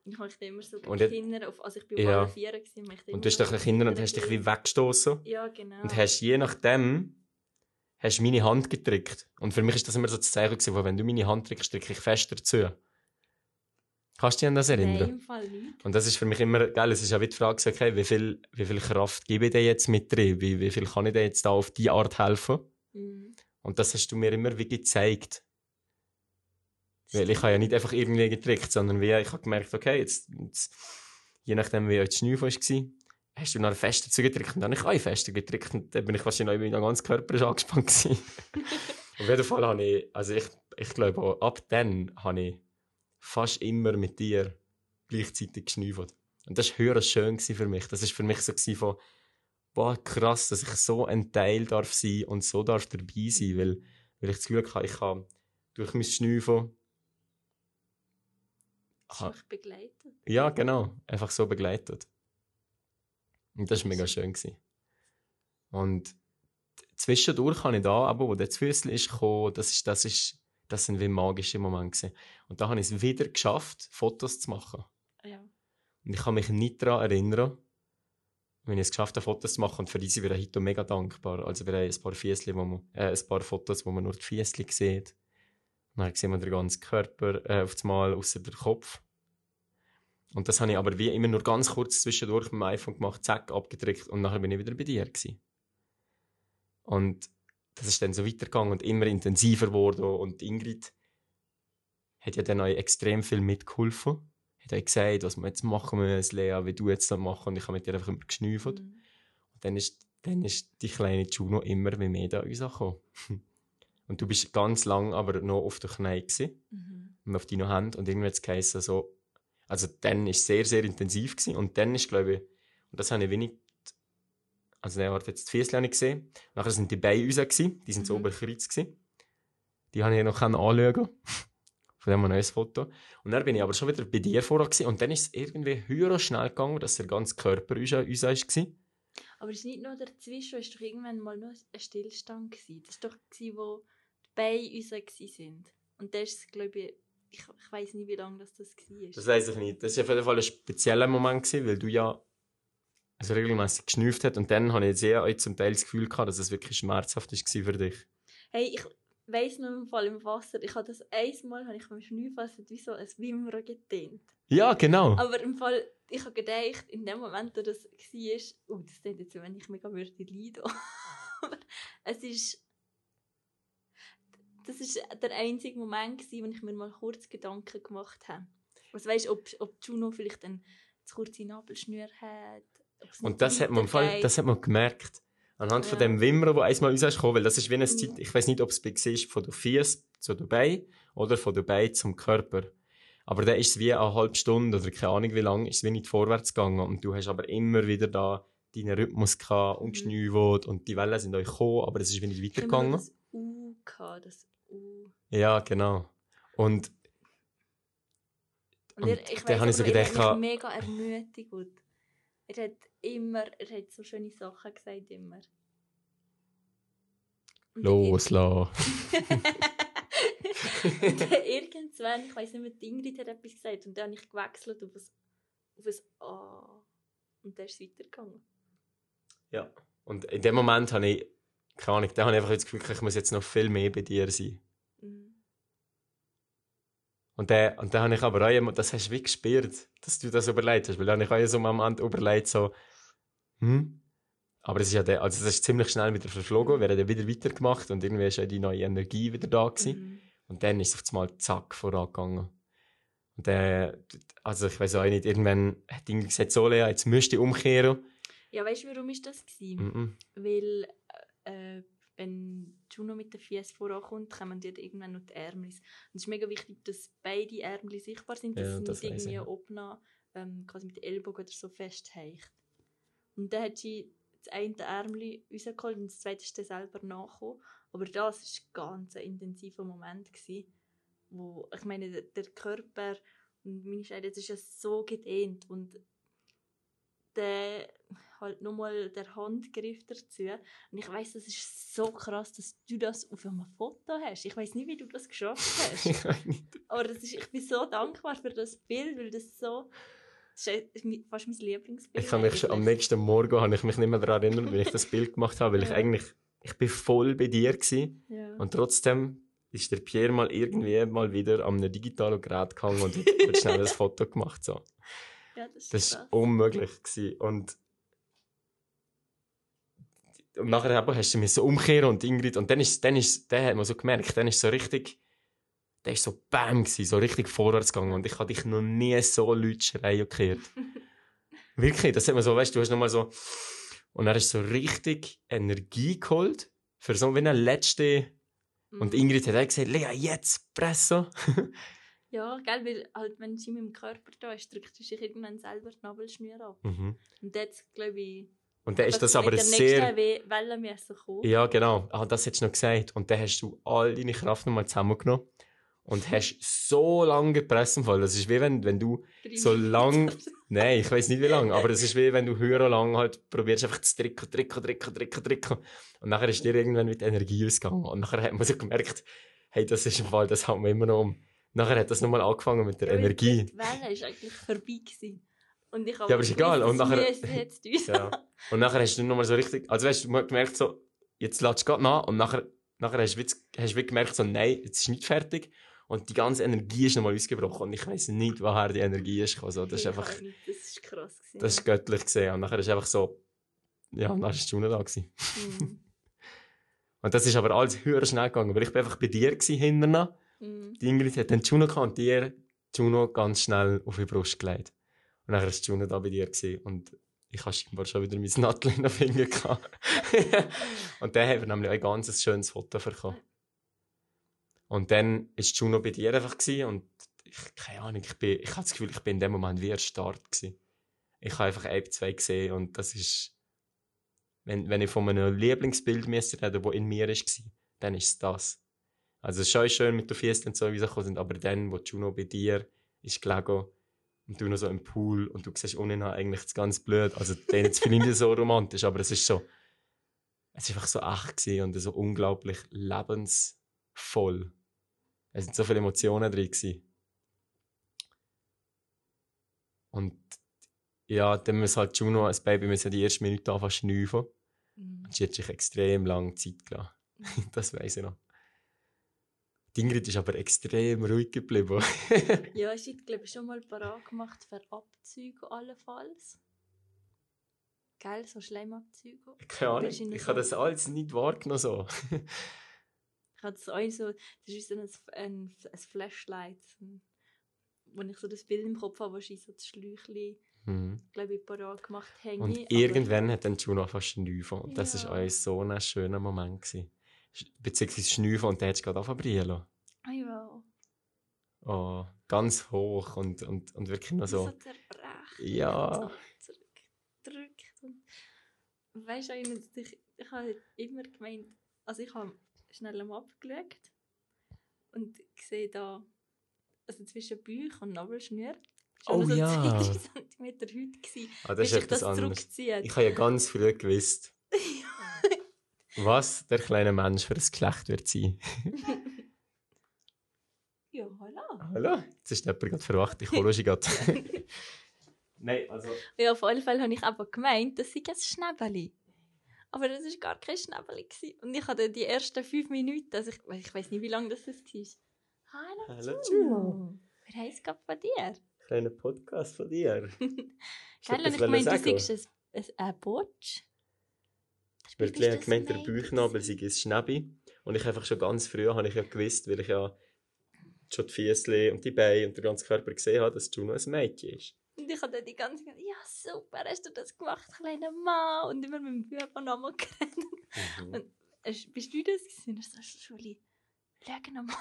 A: Ich habe immer so
B: Und
A: Kindern, auf, also ich bin
B: Ja.
A: auf vier gewesen,
B: Und du hast dich Kinder und hast dich wie weggestoßen
A: Ja, genau.
B: und hast je nachdem hast meine Hand gedrückt. Und für mich ist das immer so das Zeichen gewesen, wo wenn du meine Hand drückst, drücke ich fester zu. Kannst du dich an das erinnern?
A: Nein, im Fall nicht.
B: Und das ist für mich immer, geil, es ist ja wie die Frage, okay, wie viel, wie viel Kraft gebe ich dir jetzt mit drin? Wie, wie viel kann ich dir jetzt da auf die Art helfen?
A: Mhm.
B: Und das hast du mir immer wie gezeigt. Weil ich habe ja nicht einfach irgendwie gedrückt, sondern wie, ich habe gemerkt, okay, jetzt, jetzt je nachdem wie die Schnee war, hast du noch fester zugedrückt und dann habe ich auch fester gedrückt und dann bin ich wahrscheinlich mein ganzer Körper ist angespannt gewesen. Auf jeden Fall habe ich, also ich, ich glaube auch, ab dann habe ich fast immer mit dir gleichzeitig geschnüffelt. Und das war höher schön für mich. Das war für mich so von, boah, krass, dass ich so ein Teil darf sein und so darf dabei sein, weil, weil ich das Glück habe, ich habe durch mein Schnüffeln
A: ist mich begleitet.
B: ja, genau. Einfach so begleitet. Und das war mega schön. Gewesen. Und zwischendurch habe ich da, aber wo der Füßel ist gekommen, das, ist, das, ist, das sind wie magische Momente. Gewesen. Und da habe ich es wieder geschafft, Fotos zu machen.
A: Ja.
B: Und ich kann mich nicht daran erinnern, wenn ich es geschafft habe, Fotos zu machen. Und für diese sind wir heute mega dankbar. Also wir haben ein paar, Fiesli, wo man, äh, ein paar Fotos, wo man nur die Fiesli sieht. Und dann sehen wir den ganzen Körper äh, auf einmal, außer der Kopf. Und das habe ich aber wie immer nur ganz kurz zwischendurch mit dem iPhone gemacht, zack, abgedrückt und nachher bin ich wieder bei dir gewesen. Und das ist dann so weitergegangen und immer intensiver geworden und Ingrid hat ja dann auch extrem viel mitgeholfen. Hat auch gesagt, was wir jetzt machen müssen, Lea, wie du jetzt das machen und ich habe mit dir einfach immer geschnüffelt.
A: Mhm.
B: Und dann ist, dann ist die kleine Juno immer wie mehr da uns angekommen. Und du bist ganz lang aber noch auf der Knie gewesen
A: Mhm.
B: auf deine Hand und irgendwann hat es geheißen, so, also dann war es sehr, sehr intensiv gewesen. und dann ist, glaube ich, und das habe ich wenig, also der hat jetzt die Füße nicht gesehen, nachher sind die Beine raus gewesen, die sind so
A: Mhm.
B: oberkreuz gewesen. Die habe ich noch anschauen von dem ein neues Foto. Und dann bin ich aber schon wieder bei dir vorher gewesen, und dann ist es irgendwie höher schnell gegangen, dass der ganze Körper uns, uns war.
A: Aber es ist nicht nur dazwischen, es war doch irgendwann mal nur ein Stillstand. Gewesen. Das war doch, gewesen, wo die Beine uns waren. Und das ist, glaube ich, ich, ich weiß nicht, wie lange das, das war.
B: Das weiß ich nicht. Das war auf jeden Fall ein spezieller Moment, gewesen, weil du ja also regelmäßig geschnüfft hast und dann habe ich sehr auch zum Teil das Gefühl gehabt, dass es wirklich schmerzhaft war für dich.
A: Hey, ich weiss noch im Fall im Wasser, ich habe das einmal, habe ich beim Schnüffeln wie so ein Wimmern gedehnt.
B: Ja, genau.
A: Aber im Fall, ich habe gedacht, in dem Moment, wo das war, oh, das klingt jetzt, wenn ich mega würde leiden. Aber es ist, das ist der einzige Moment gewesen, wo ich mir mal kurz Gedanken gemacht habe. Was weißt, ob, ob Juno vielleicht eine zu kurze Nabelschnur hat.
B: Und das hat man Fall, das hat man gemerkt. Anhand von
A: Ja.
B: dem Wimmer, wo einmal uns kam, weil das ist wie eine
A: Mhm.
B: Zeit, ich weiß nicht, ob es bei ist, von den Füßen zu Dubai oder von Dubai zum Körper. Aber dann ist es wie eine halbe Stunde oder keine Ahnung wie lange, ist es wie nicht vorwärts gegangen. Und du hast aber immer wieder da deinen Rhythmus gehabt und
A: Mhm.
B: geschnüvelt und die Wellen sind euch gekommen, aber es ist wie nicht
A: Ich
B: weitergegangen.
A: das U gehabt, das U.
B: Ja, genau. Und
A: Und,
B: Und
A: er, ich
B: dann habe ich so gedacht,
A: hat mich mega ermutigt. Er hat immer, er hat so schöne Sachen gesagt, immer.
B: Loslassen.
A: Und dann irgendwann, ich weiß nicht mehr, die Ingrid hat etwas gesagt und dann habe ich gewechselt auf ein, auf ein A. Und dann ist es weitergegangen.
B: Ja. Und in dem Moment habe ich, keine Ahnung, da habe ich einfach das Gefühl, ich muss jetzt noch viel mehr bei dir sein. Und dann, und dann habe ich aber auch, immer- das hast du wie gespürt, dass du das überlegt hast, weil dann habe ich auch so am Moment überlegt, so, hm? Aber es ist ja der, also das ist ziemlich schnell wieder verflogen, wir haben dann wieder weitergemacht und irgendwie ist ja die neue Energie wieder da gewesen.
A: Mhm.
B: Und dann ist es auf einmal zack vorangegangen. Und dann, also ich weiß auch nicht, irgendwann hat Ingrid gesagt, so Lea, jetzt müsst ihr umkehren.
A: Ja, weißt du, warum ist das gewesen?
B: Mhm.
A: Weil, äh, wenn Juno mit den Füßen vorankommt, kommen ja irgendwann noch die Ärmel. Und es ist mega wichtig, dass beide Ärmel sichtbar sind, dass
B: Ja,
A: sie
B: das
A: nicht irgendwie oben ähm, quasi mit den Ellbogen oder so festheicht. Und dann hat sie das eine Ärmel rausgeholt und das zweite ist dann selber nachgekommen. Aber das war ganz ein intensiver Moment, gewesen, wo, ich meine, der, der Körper und meine Scheide, das ist ja so gedehnt und der halt nochmal der Handgriff dazu. Und ich weiß, das ist so krass, dass du das auf einem Foto hast. Ich weiß nicht, wie du das geschafft hast.
B: Ich.
A: Aber das ist, ich bin so dankbar für das Bild, weil das so. Das ist fast mein Lieblingsbild.
B: Ich kann mich schon, am nächsten Morgen habe ich mich nicht mehr daran erinnert, wie ich das Bild gemacht habe, weil ich
A: Ja.
B: eigentlich, ich bin voll bei dir gewesen.
A: Ja.
B: Und trotzdem ist der Pierre mal irgendwie mal wieder an einem digitalen Gerät gehangen und hat schnell ein Foto gemacht. So.
A: ja, das ist
B: Das war unmöglich. Gewesen. Und, und nachher eben hast du mich so umkehren und Ingrid, und dann ist, dann ist, dann hat man so gemerkt, dann ist so richtig, der ist so bam gewesen, so richtig vorwärts gegangen und ich habe dich noch nie so laut schreien gehört. Wirklich, das hat man so, weißt du, du hast nochmal so, und hast du so richtig Energie geholt, für so wie eine letzte, und
A: Mhm.
B: Ingrid hat auch gesagt, Lea, jetzt presso.
A: Ja, gell, weil halt, wenn sie mit dem Körper da ist, drückt sie sich irgendwann selber die Nabelschnur ab.
B: Mhm.
A: Und jetzt, glaube ich,
B: Und dann ist das
A: mit
B: aber sehr...
A: Welle müssen kommen.
B: Ja, genau. Ah, das hättest du noch gesagt. Und dann hast du all deine Kraft nochmal zusammengenommen und hast so lange gepresst im Fall. Das ist wie wenn, wenn du
A: Drei
B: so lang, nein, ich weiß nicht wie lange, aber es ist wie wenn du höher lang halt probierst einfach zu drücken, drücken, drücken, drücken, drücken. Und nachher ist dir irgendwann mit Energie ausgegangen. Und nachher hat man so gemerkt, hey, das ist im Fall, das haben wir immer noch um. Nachher hat das nochmal angefangen mit der
A: Ja,
B: Energie.
A: Die Welle war eigentlich vorbei. Gewesen. Und ich habe
B: Ja, aber ist egal. Und nachher-
A: jetzt.
B: Ja. Und nachher hast du nochmal so richtig, also weißt du, gemerkt so, jetzt lässt du gerade nach und nachher, nachher hast du wie gemerkt so, nein, jetzt ist nicht fertig. Und die ganze Energie ist nochmal ausgebrochen und ich weiß nicht, woher die Energie ist gekommen. So, das ist einfach,
A: nicht, Das ist krass. Gewesen,
B: das ist göttlich gesehen. Und nachher ist einfach so, ja, und dann ist die Stunde da gewesen.
A: Mhm.
B: Und das ist aber alles höher schnell gegangen, weil ich bin einfach bei dir gewesen, hinterher.
A: Mhm.
B: Die Ingrid hat dann Juno gehabt und dir Juno ganz schnell auf die Brust gelegt. Und dann war Juno da bei dir gewesen. und ich habe scheinbar schon wieder mein Nattel in den Finger und dann haben wir nämlich ein ganz schönes Foto bekommen. Und dann war Juno bei dir einfach gewesen und ich, keine Ahnung, ich, bin, ich habe das Gefühl, ich bin in dem Moment wie erstarrt gewesen. Ich habe einfach ein, zwei gesehen und das ist, wenn, wenn ich von einem Lieblingsbild müsste reden, das in mir war, dann ist es das. Also es ist schon schön mit den Füßen und so rausgekommen sind, aber dann, wo Juno bei dir ist gelegen und du noch so im Pool und du siehst unten eigentlich das ganz blöd, also dann jetzt finde ich so romantisch, aber es ist so, es ist einfach so echt und so unglaublich lebensvoll. Es sind so viele Emotionen drin gewesen. Und ja, dann muss halt Juno, als Baby, müssen die erste Minute anfangen zu schnüffeln.
A: Mhm.
B: Und sie hat sich extrem lange Zeit gelassen. das weiß ich noch. Die Ingrid ist aber extrem ruhig geblieben.
A: Ja, ich habe glaube ich schon mal parat gemacht für Abzüge allenfalls. Geil, so Schleimabzüge.
B: Keine Ahnung,
A: Das
B: ich
A: so-
B: habe das alles nicht wahrgenommen so.
A: Ich hatte so ein so, das ist so ein, ein, ein Flashlight, wo ich so das Bild im Kopf habe, wo ich so das Schläuchchen,
B: Mhm.
A: glaube ich, parat gemacht habe.
B: Und irgendwann hat dann Juno fast schnüffeln. Und das
A: Ja.
B: war auch so ein schöner Moment. Gewesen. Beziehungsweise schnüffeln und dann hat es gerade angefangen zu brüllen.
A: Oh ja.
B: Oh, ganz hoch und, und, und wirklich noch
A: So
B: so.
A: zerbrechen.
B: Ja.
A: So zurückgedrückt. Und weißt du, ich, ich, habe immer gemeint, also ich habe schnell am abgeschaut und sehe da, also zwischen Bauch und Nabelschnür,
B: Oh
A: schon so
B: ja.
A: 2 cm Haut gewesen,
B: Ah, das
A: bis
B: ist etwas
A: das
B: anderes. Ich habe ja ganz früh gewusst, was der kleine Mensch für ein Geschlecht wird sein.
A: ja, hallo.
B: Hallo? Jetzt ist jemand gerade verwacht. Ich hole sie gerade. Nein, also...
A: Ja, auf alle Fälle habe ich aber gemeint, das sei ein Schnäbeli. Aber das war gar kein Schnäbeli. Und ich hatte die ersten fünf Minuten, also ich, ich weiß nicht, wie lange das, war. Hallo,
B: Hallo.
A: Juno. Wer heisst gerade von dir?
B: Kleiner Podcast von dir.
A: Und ich meine, du sagst ein, ein, ein Botsch.
B: Die haben
A: das
B: gemeint, der Bauchnabel sei ein Schnäbi. Und ich einfach schon ganz früh habe ich ja gewusst, weil ich ja schon die Füße und die Beine und den ganzen Körper gesehen habe, dass Juno ein Mädchen ist.
A: Und ich hatte die ganze Zeit, ja super, hast du das gemacht, kleiner Mann. Und immer mit dem Bübernamen geredet.
B: Mhm.
A: Und äh, bist du das gewesen? Er so, Schuli, schau nochmal.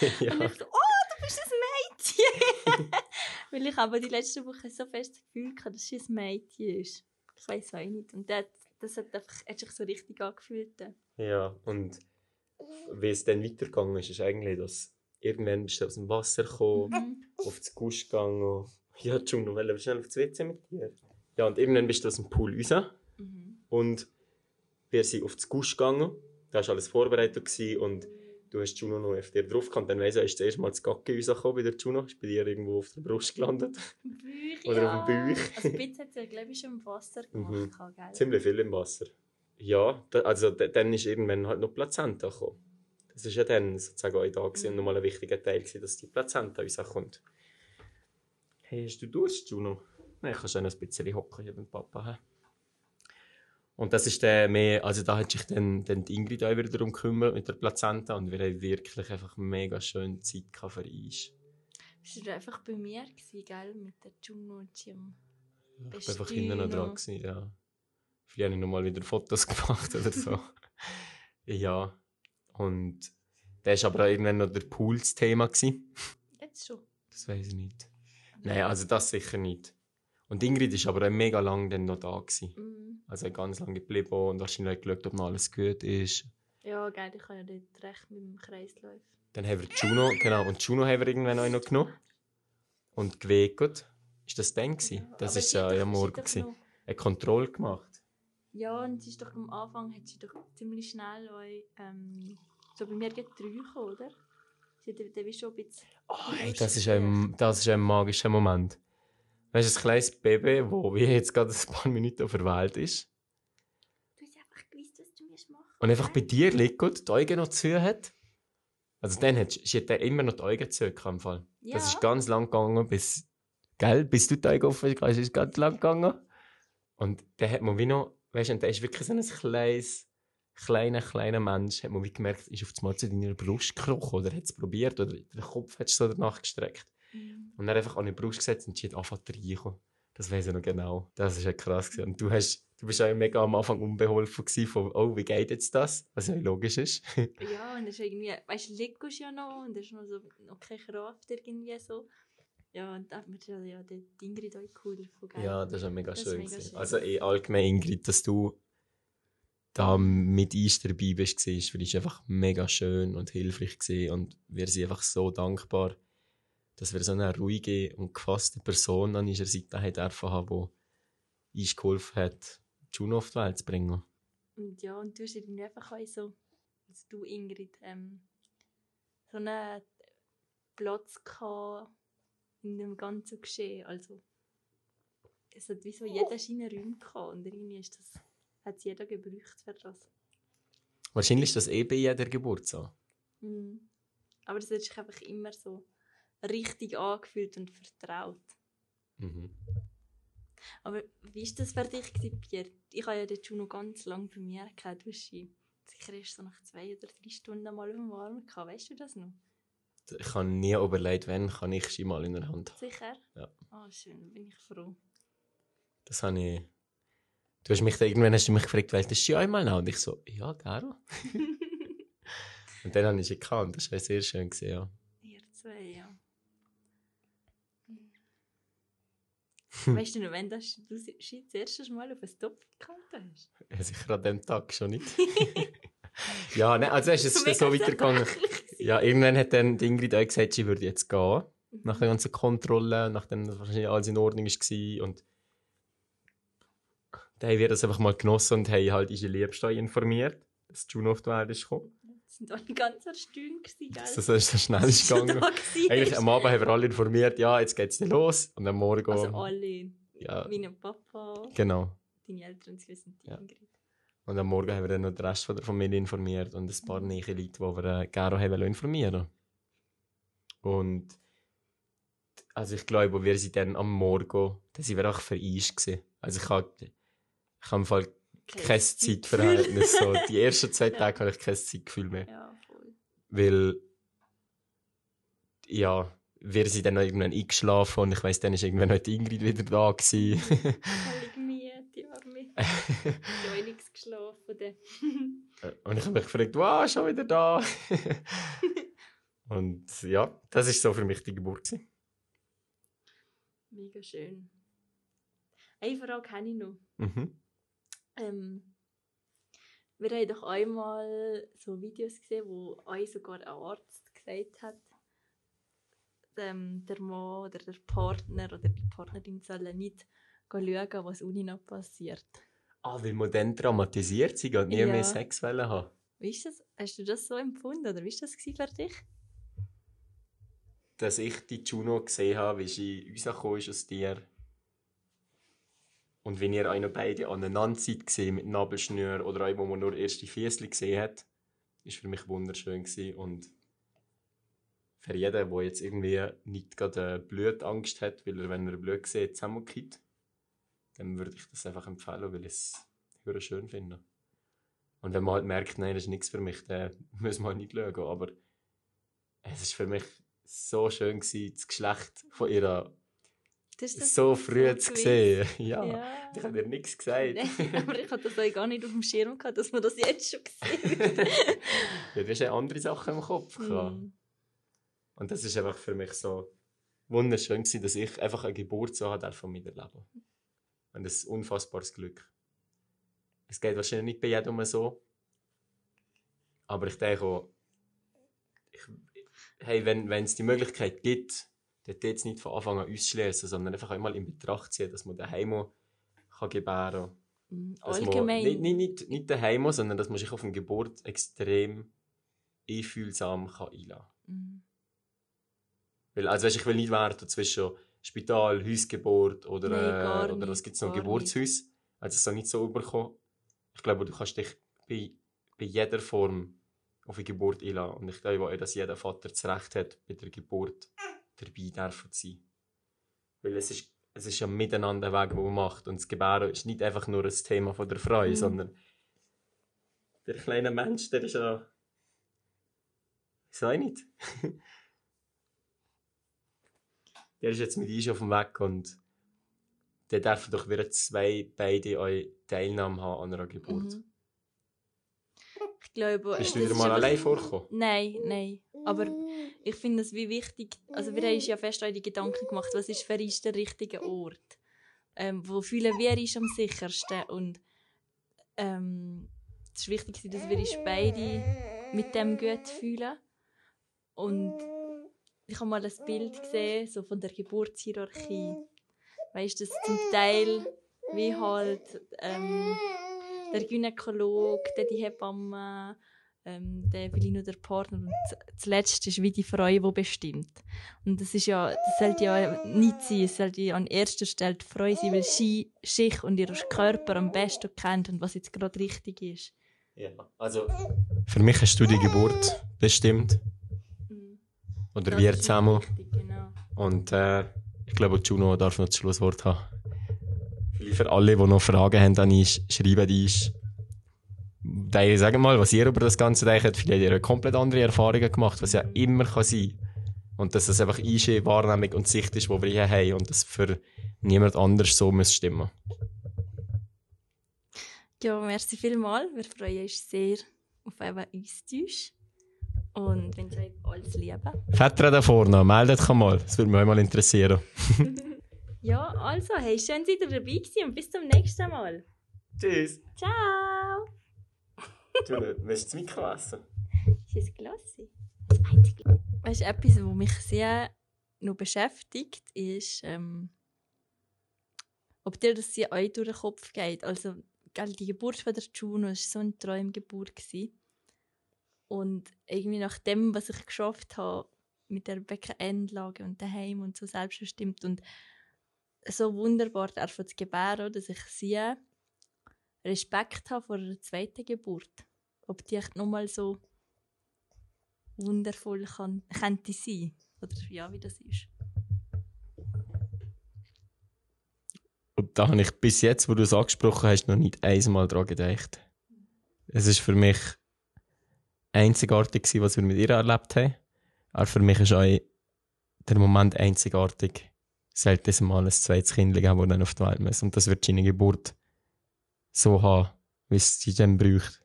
B: ja.
A: Und ich so, oh, du bist ein Mädchen! Weil ich aber die letzten Wochen so fest das Gefühl hatte, dass sie ein Mädchen ist. Ich weiß auch nicht. Und das, das hat, einfach, hat sich so richtig angefühlt.
B: ja, und wie es dann weitergegangen ist, ist eigentlich, dass irgendwann bist du aus dem Wasser gekommen,
A: Mhm.
B: auf das Gusch gegangen. Ja, Juno, wollen wir schnell auf das WC mit dir? Ja, und irgendwann bist du aus dem Pool raus.
A: Mhm.
B: Und wir sind auf das Gusch gegangen. Da war alles vorbereitet und du hast Juno noch auf dir drauf gehabt. Dann weiss ich, ist das erste Mal das Gacke rausgekommen bei der Juno. Ist bei dir irgendwo auf der Brust gelandet.
A: Bauch,
B: Oder
A: ja.
B: auf dem Bauch.
A: Also ein bisschen hat sie, glaube ich, schon im Wasser gemacht.
B: Mhm.
A: Gell?
B: Ziemlich viel im Wasser. Ja, da, also da, dann ist irgendwann halt noch Plazenta gekommen. Das ist ja dann sozusagen auch da gewesen, und nochmal ein wichtiger Teil gewesen, dass die Plazenta rauskommt. Hey, hast du Durst, Juno? Nein, kannst du noch ein bisschen hocken hier beim Papa. He? Und das ist dann mehr, also da hat sich dann, dann die Ingrid auch wieder darum gekümmert mit der Plazenta und wir haben wirklich einfach mega schöne Zeit für uns.
A: Bist du einfach bei mir gewesen, gell? Mit der Juno und Jim.
B: Ich war einfach hinten noch dran. Gewesen, ja. Vielleicht habe ich noch mal wieder Fotos gemacht oder so. ja. Und da war aber auch irgendwann noch der Pool das Thema. Gewesen.
A: Jetzt schon.
B: Das weiß ich nicht. Nein, also das sicher nicht. Und Ingrid ist aber auch mega lange dann noch da. Gewesen.
A: Mhm.
B: Also ganz lange geblieben und wahrscheinlich geschaut, ob noch alles gut ist.
A: Ja, geil, ich habe ja dort recht mit dem Kreislauf.
B: Dann haben wir Juno, genau, und Juno haben wir irgendwann auch noch genommen. Und gewegt. Ist das dann gewesen? Das ist
A: sie
B: ja ja morgen gewesen. Eine Kontrolle gemacht.
A: Ja, und sie ist doch am Anfang hat sie doch ziemlich schnell euch, ähm, so bei mir geht drei gekommen, oder? Sie hat dann schon ein bisschen...
B: Oh, hey, das, ist ein, das ist ein magischer Moment. Weißt du, ein kleines Baby, das wie jetzt gerade ein paar Minuten auf der Welt ist
A: Du hast einfach gewusst, was du musst machen
B: und einfach bei dir liegt und die Augen noch zu hat. Also dann hat sie hat immer noch die Augen zu im Fall.
A: Ja.
B: Das ist ganz lang gegangen, bis, gell, bis du die Augen offen hast, ist ganz lang gegangen. Und dann hat man wie noch, weißt du, und der ist wirklich so ein kleines, kleiner, kleiner Mensch, hat man wie gemerkt, ist auf einmal zu deiner Brust gekrochen oder hat es probiert oder den Kopf hat so danach gestreckt.
A: Mhm.
B: Und dann einfach an die Brust gesetzt und sie hat angefangen zu. Das weiß ich noch genau. Das ist ja krass. Gewesen. Und du, hast, du bist auch mega am Anfang unbeholfen gewesen von, oh, wie geht jetzt das? Was ja logisch ist.
A: Ja, und das ist irgendwie, weißt du, liegst ja noch und da ist noch, so, noch keine Kraft irgendwie so. Ja, und da hat mir ja, die Ingrid auch cool davon gegeben.
B: ja, das ist ja mega
A: Das
B: schön.
A: mega schön.
B: Also eh, allgemein, Ingrid, dass du da mit uns dabei bist, war uns einfach mega schön und hilfreich gewesen. Und wir sind einfach so dankbar, dass wir so eine ruhige und gefasste Person an unserer Seite haben dürfen haben, die uns geholfen hat, Juno auf die Welt zu bringen.
A: Und ja, und du hast irgendwie einfach auch so, also du Ingrid, ähm, so einen Platz gehabt in dem ganzen Geschehen. Also, es hat wie so jeder seine Räume gehabt und irgendwie ist das, hat es jeder gebraucht für das.
B: Wahrscheinlich ist das eh bei jeder Geburt so.
A: Mhm. Aber es hat sich einfach immer so richtig angefühlt und vertraut.
B: Mhm.
A: Aber wie war das für dich, Pierre? Ich habe ja schon noch ganz lange bei mir gehabt. Du hast sie sicher erst so nach zwei oder drei Stunden mal auf dem Arm gehabt. Weißt du das noch?
B: Ich habe nie überlegt, wann kann ich sie mal in der Hand haben.
A: Sicher?
B: Ja.
A: Ah, schön, bin ich froh.
B: Das habe ich... Du hast mich da, irgendwann hast du mich gefragt, welches Ski einmal noch? Und ich so, ja, gerne. Und dann habe ich sie gekannt. Das war sehr schön. Gewesen, ja.
A: Ihr zwei, ja. Weißt du noch, wenn das, du das erste Mal auf ein Top gekannt hast?
B: Ja, sicher an dem Tag schon nicht. ja, ne, also ist es ist so weitergegangen. Ja, irgendwann hat dann Ingrid auch gesagt, sie würde jetzt gehen. Nach der ganzen Kontrolle, nachdem wahrscheinlich alles in Ordnung war. Und dann haben wir das einfach mal genossen und haben halt unsere Liebste informiert, dass Juno auf die Welt ist gekommen.
A: Sind alle ganz erstaunt, gell?
B: Dass das so schnell ist gegangen. Eigentlich am Abend haben wir alle informiert, ja, jetzt geht's nicht los. Und am Morgen...
A: Also alle.
B: Ja.
A: Mein Papa.
B: Genau.
A: Deine Eltern und wissen die
B: Ja.
A: Ingrid.
B: Und am Morgen haben wir dann noch den Rest von der Familie informiert und ein paar
A: Mhm.
B: neue Leute, die wir äh, gerne haben informieren Und also ich glaube, wir sind dann am Morgen, da sind wir auch vereist gewesen. Also ich habe ich habe im Fall kein Zeitverhältnis. so. Die ersten zwei Tage habe ich kein Zeitgefühl mehr.
A: Ja, voll.
B: Weil ja, wir sind dann noch irgendwann eingeschlafen und ich weiss, dann ist irgendwann noch die Ingrid wieder da gewesen.
A: Müde, die Arme. Nichts geschlafen. dann.
B: Und ich habe mich gefragt, wow, schon wieder da. und ja, das ist so für mich die Geburt. gewesen.
A: Mega schön. Eine Frage habe ich noch.
B: Mhm.
A: Ähm, wir haben doch einmal so Videos gesehen, wo euch sogar ein Arzt gesagt hat, ähm, der Mann oder der Partner oder die Partnerin sollen nicht schauen, was unten noch passiert.
B: Ah, weil man dann traumatisiert sind und nie
A: Ja.
B: mehr Sex haben.
A: Wie ist das? Hast du das so empfunden oder wie war das für dich?
B: Dass ich die Juno gesehen habe, wie sie rausgekommen ist aus dir. Und wenn ihr eine beide aneinander seid mit Nabelschnür oder auch, wo man nur erst die Füße gesehen hat, ist für mich wunderschön gewesen. Und für jeden, der jetzt irgendwie nicht gerade Blutangst hat, weil er, wenn er Blut sieht, zusammenkippt, dann würde ich das einfach empfehlen, weil ich es schön finde. Und wenn man halt merkt, nein, das ist nichts für mich, dann muss man halt nicht schauen. Aber es ist für mich so schön gewesen, das Geschlecht von ihr
A: Du hast das
B: so früh zu sehen. Ja,
A: Ja.
B: ich habe dir nichts gesagt.
A: Nein, aber ich hatte das auch gar nicht auf dem Schirm gehabt, dass man das jetzt schon gesehen hat.
B: ja, du hast ja andere Sachen im Kopf. gehabt.
A: Hm.
B: Und das ist einfach für mich so wunderschön gewesen, dass ich einfach eine Geburt so habe von meinem Leben. Und das ist ein unfassbares Glück. Es geht wahrscheinlich nicht bei jedem so. Aber ich denke auch, ich, hey, wenn wenn es die Möglichkeit gibt, dann jetzt nicht von Anfang an ausschließen, sondern einfach einmal in Betracht ziehen, dass man daheim kann gebären kann.
A: Mhm.
B: Dass
A: Allgemein.
B: Nicht, nicht, nicht, nicht daheim, sondern dass man sich auf eine Geburt extrem einfühlsam kann einlassen kann.
A: Mhm.
B: Weil, also weißt, ich will nicht werten zwischen Spital, Hausgeburt oder,
A: Nein,
B: äh, oder was gibt es noch, Geburtshaus. Also es soll nicht so überkommen. Ich glaube, du kannst dich bei, bei jeder Form auf eine Geburt einlassen. Und ich glaube auch, dass jeder Vater das Recht hat, bei der Geburt dabei dürfen sein. Weil es ist, es ist ja miteinander ein Weg, den man macht. Und das Gebären ist nicht einfach nur ein Thema von der Frau,
A: Mhm.
B: sondern der kleine Mensch, der ist ja... Ich sag nicht. der ist jetzt mit uns auf dem Weg und der darf doch wieder zwei beide euch Teilnahme haben an einer Geburt.
A: Mhm. Ich glaube,
B: Bist du wieder mal allein vorgekommen?
A: Nein, nein. Aber ich finde es wie wichtig, also wir haben uns ja fest auch die Gedanken gemacht, was ist für uns der richtige Ort? Ähm, wo fühlen wir uns am sichersten? Und ähm, es ist wichtig, dass wir uns beide mit dem gut fühlen. Und ich habe mal ein Bild gesehen, so von der Geburtshierarchie. Weißt du, dass zum Teil wie halt ähm, der Gynäkologe, die Hebamme, ähm, der vielleicht nur der Partner und zuletzt ist wie die Frau, die bestimmt. Und das ist ja, das sollte ja nicht sein, es sollte ja an erster Stelle die Frau sein, weil sie sich und ihren Körper am besten kennt und was jetzt gerade richtig ist.
B: Ja, also... Für mich hast du die Geburt bestimmt.
A: Mhm.
B: Oder
A: Das
B: wir zusammen.
A: Genau.
B: Und äh, ich glaube, Juno darf noch das Schlusswort haben. Vielleicht für alle, die noch Fragen haben an uns, schreiben uns. Die sagen mal, was ihr über das Ganze denkt. Vielleicht habt ihr komplett andere Erfahrungen gemacht, was ja immer kann sein Und dass das einfach eine Wahrnehmung und Sicht ist, die wir hier haben und das für niemand anders so muss stimmen.
A: Ja, merci vielmals. Wir freuen uns sehr auf einen Austausch. Und wenn ihr alles lieben.
B: Väter da vorne, meldet euch mal. Das würde mich auch mal interessieren.
A: Ja, also, hey, schön, seid ihr dabei gewesen und bis zum nächsten Mal.
B: Tschüss.
A: Ciao!
B: Du willst das Mikro essen?
A: Ist es Glassi? Das einzige. Weißt du, etwas, was mich sehr noch beschäftigt, ist, ähm, ob dir das hier euch durch den Kopf geht. Also, gell, die Geburt von der Juno war so eine Traumgeburt. Gewesen. Und irgendwie nach dem, was ich geschafft habe, mit der Beckenendlage und daheim und so selbstbestimmt und so wunderbar davon zu gebären, dass ich sehe, Respekt habe vor einer zweiten Geburt. Ob die echt nochmal so wundervoll kann, könnte sein. Oder ja, wie das ist.
B: Und da habe ich bis jetzt, wo du es angesprochen hast, noch nicht einmal daran gedacht. Es ist für mich einzigartig was wir mit ihr erlebt haben. Aber für mich ist auch der Moment einzigartig, selten mal ein zweites Kind geben, das dann auf die Welt muss. Und das wird seine Geburt so haben, wie es sie dann braucht.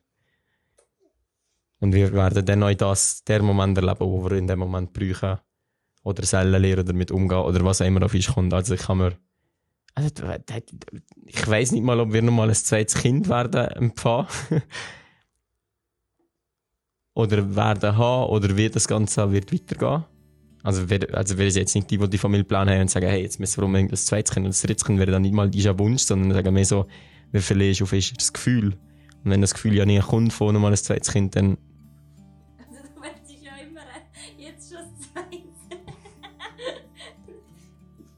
B: Und wir werden dann auch das, der Moment erleben, wo wir in dem Moment brauchen. Oder selber lernen, damit umgehen, oder was auch immer auf uns kommt. Also ich kann mir, also, ich weiß nicht mal, ob wir noch mal ein zweites Kind werden empfangen. oder werden haben, oder wie das Ganze wird weitergehen. Also, wir, also wir sind jetzt nicht die, die die Familienplan haben und sagen, hey, jetzt müssen wir unbedingt das zweite Kind und das dritte Kind wäre dann nicht mal dieser Wunsch, sondern sagen mehr so, wie verlierst du auf ist das Gefühl. Und wenn das Gefühl ja nie kommt von nochmal ein zweites Kind, dann
A: Also, du möchtest ja immer jetzt schon das zweite.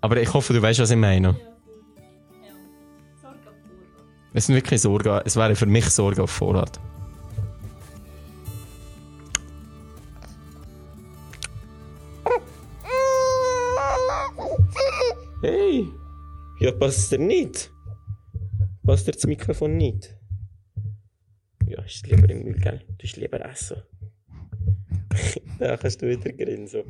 B: Aber ich hoffe, du weißt, was ich meine.
A: Ja, voll. Ja. Sorge auf Vorrat.
B: Es sind wirklich Sorgen, es wäre für mich Sorge auf Vorrat. Hey! Ja, passt dir nicht? Passt dir das Mikrofon nicht? Ja, ist lieber im Müll, gell? Du bist lieber essen. da kannst du wieder grinsen.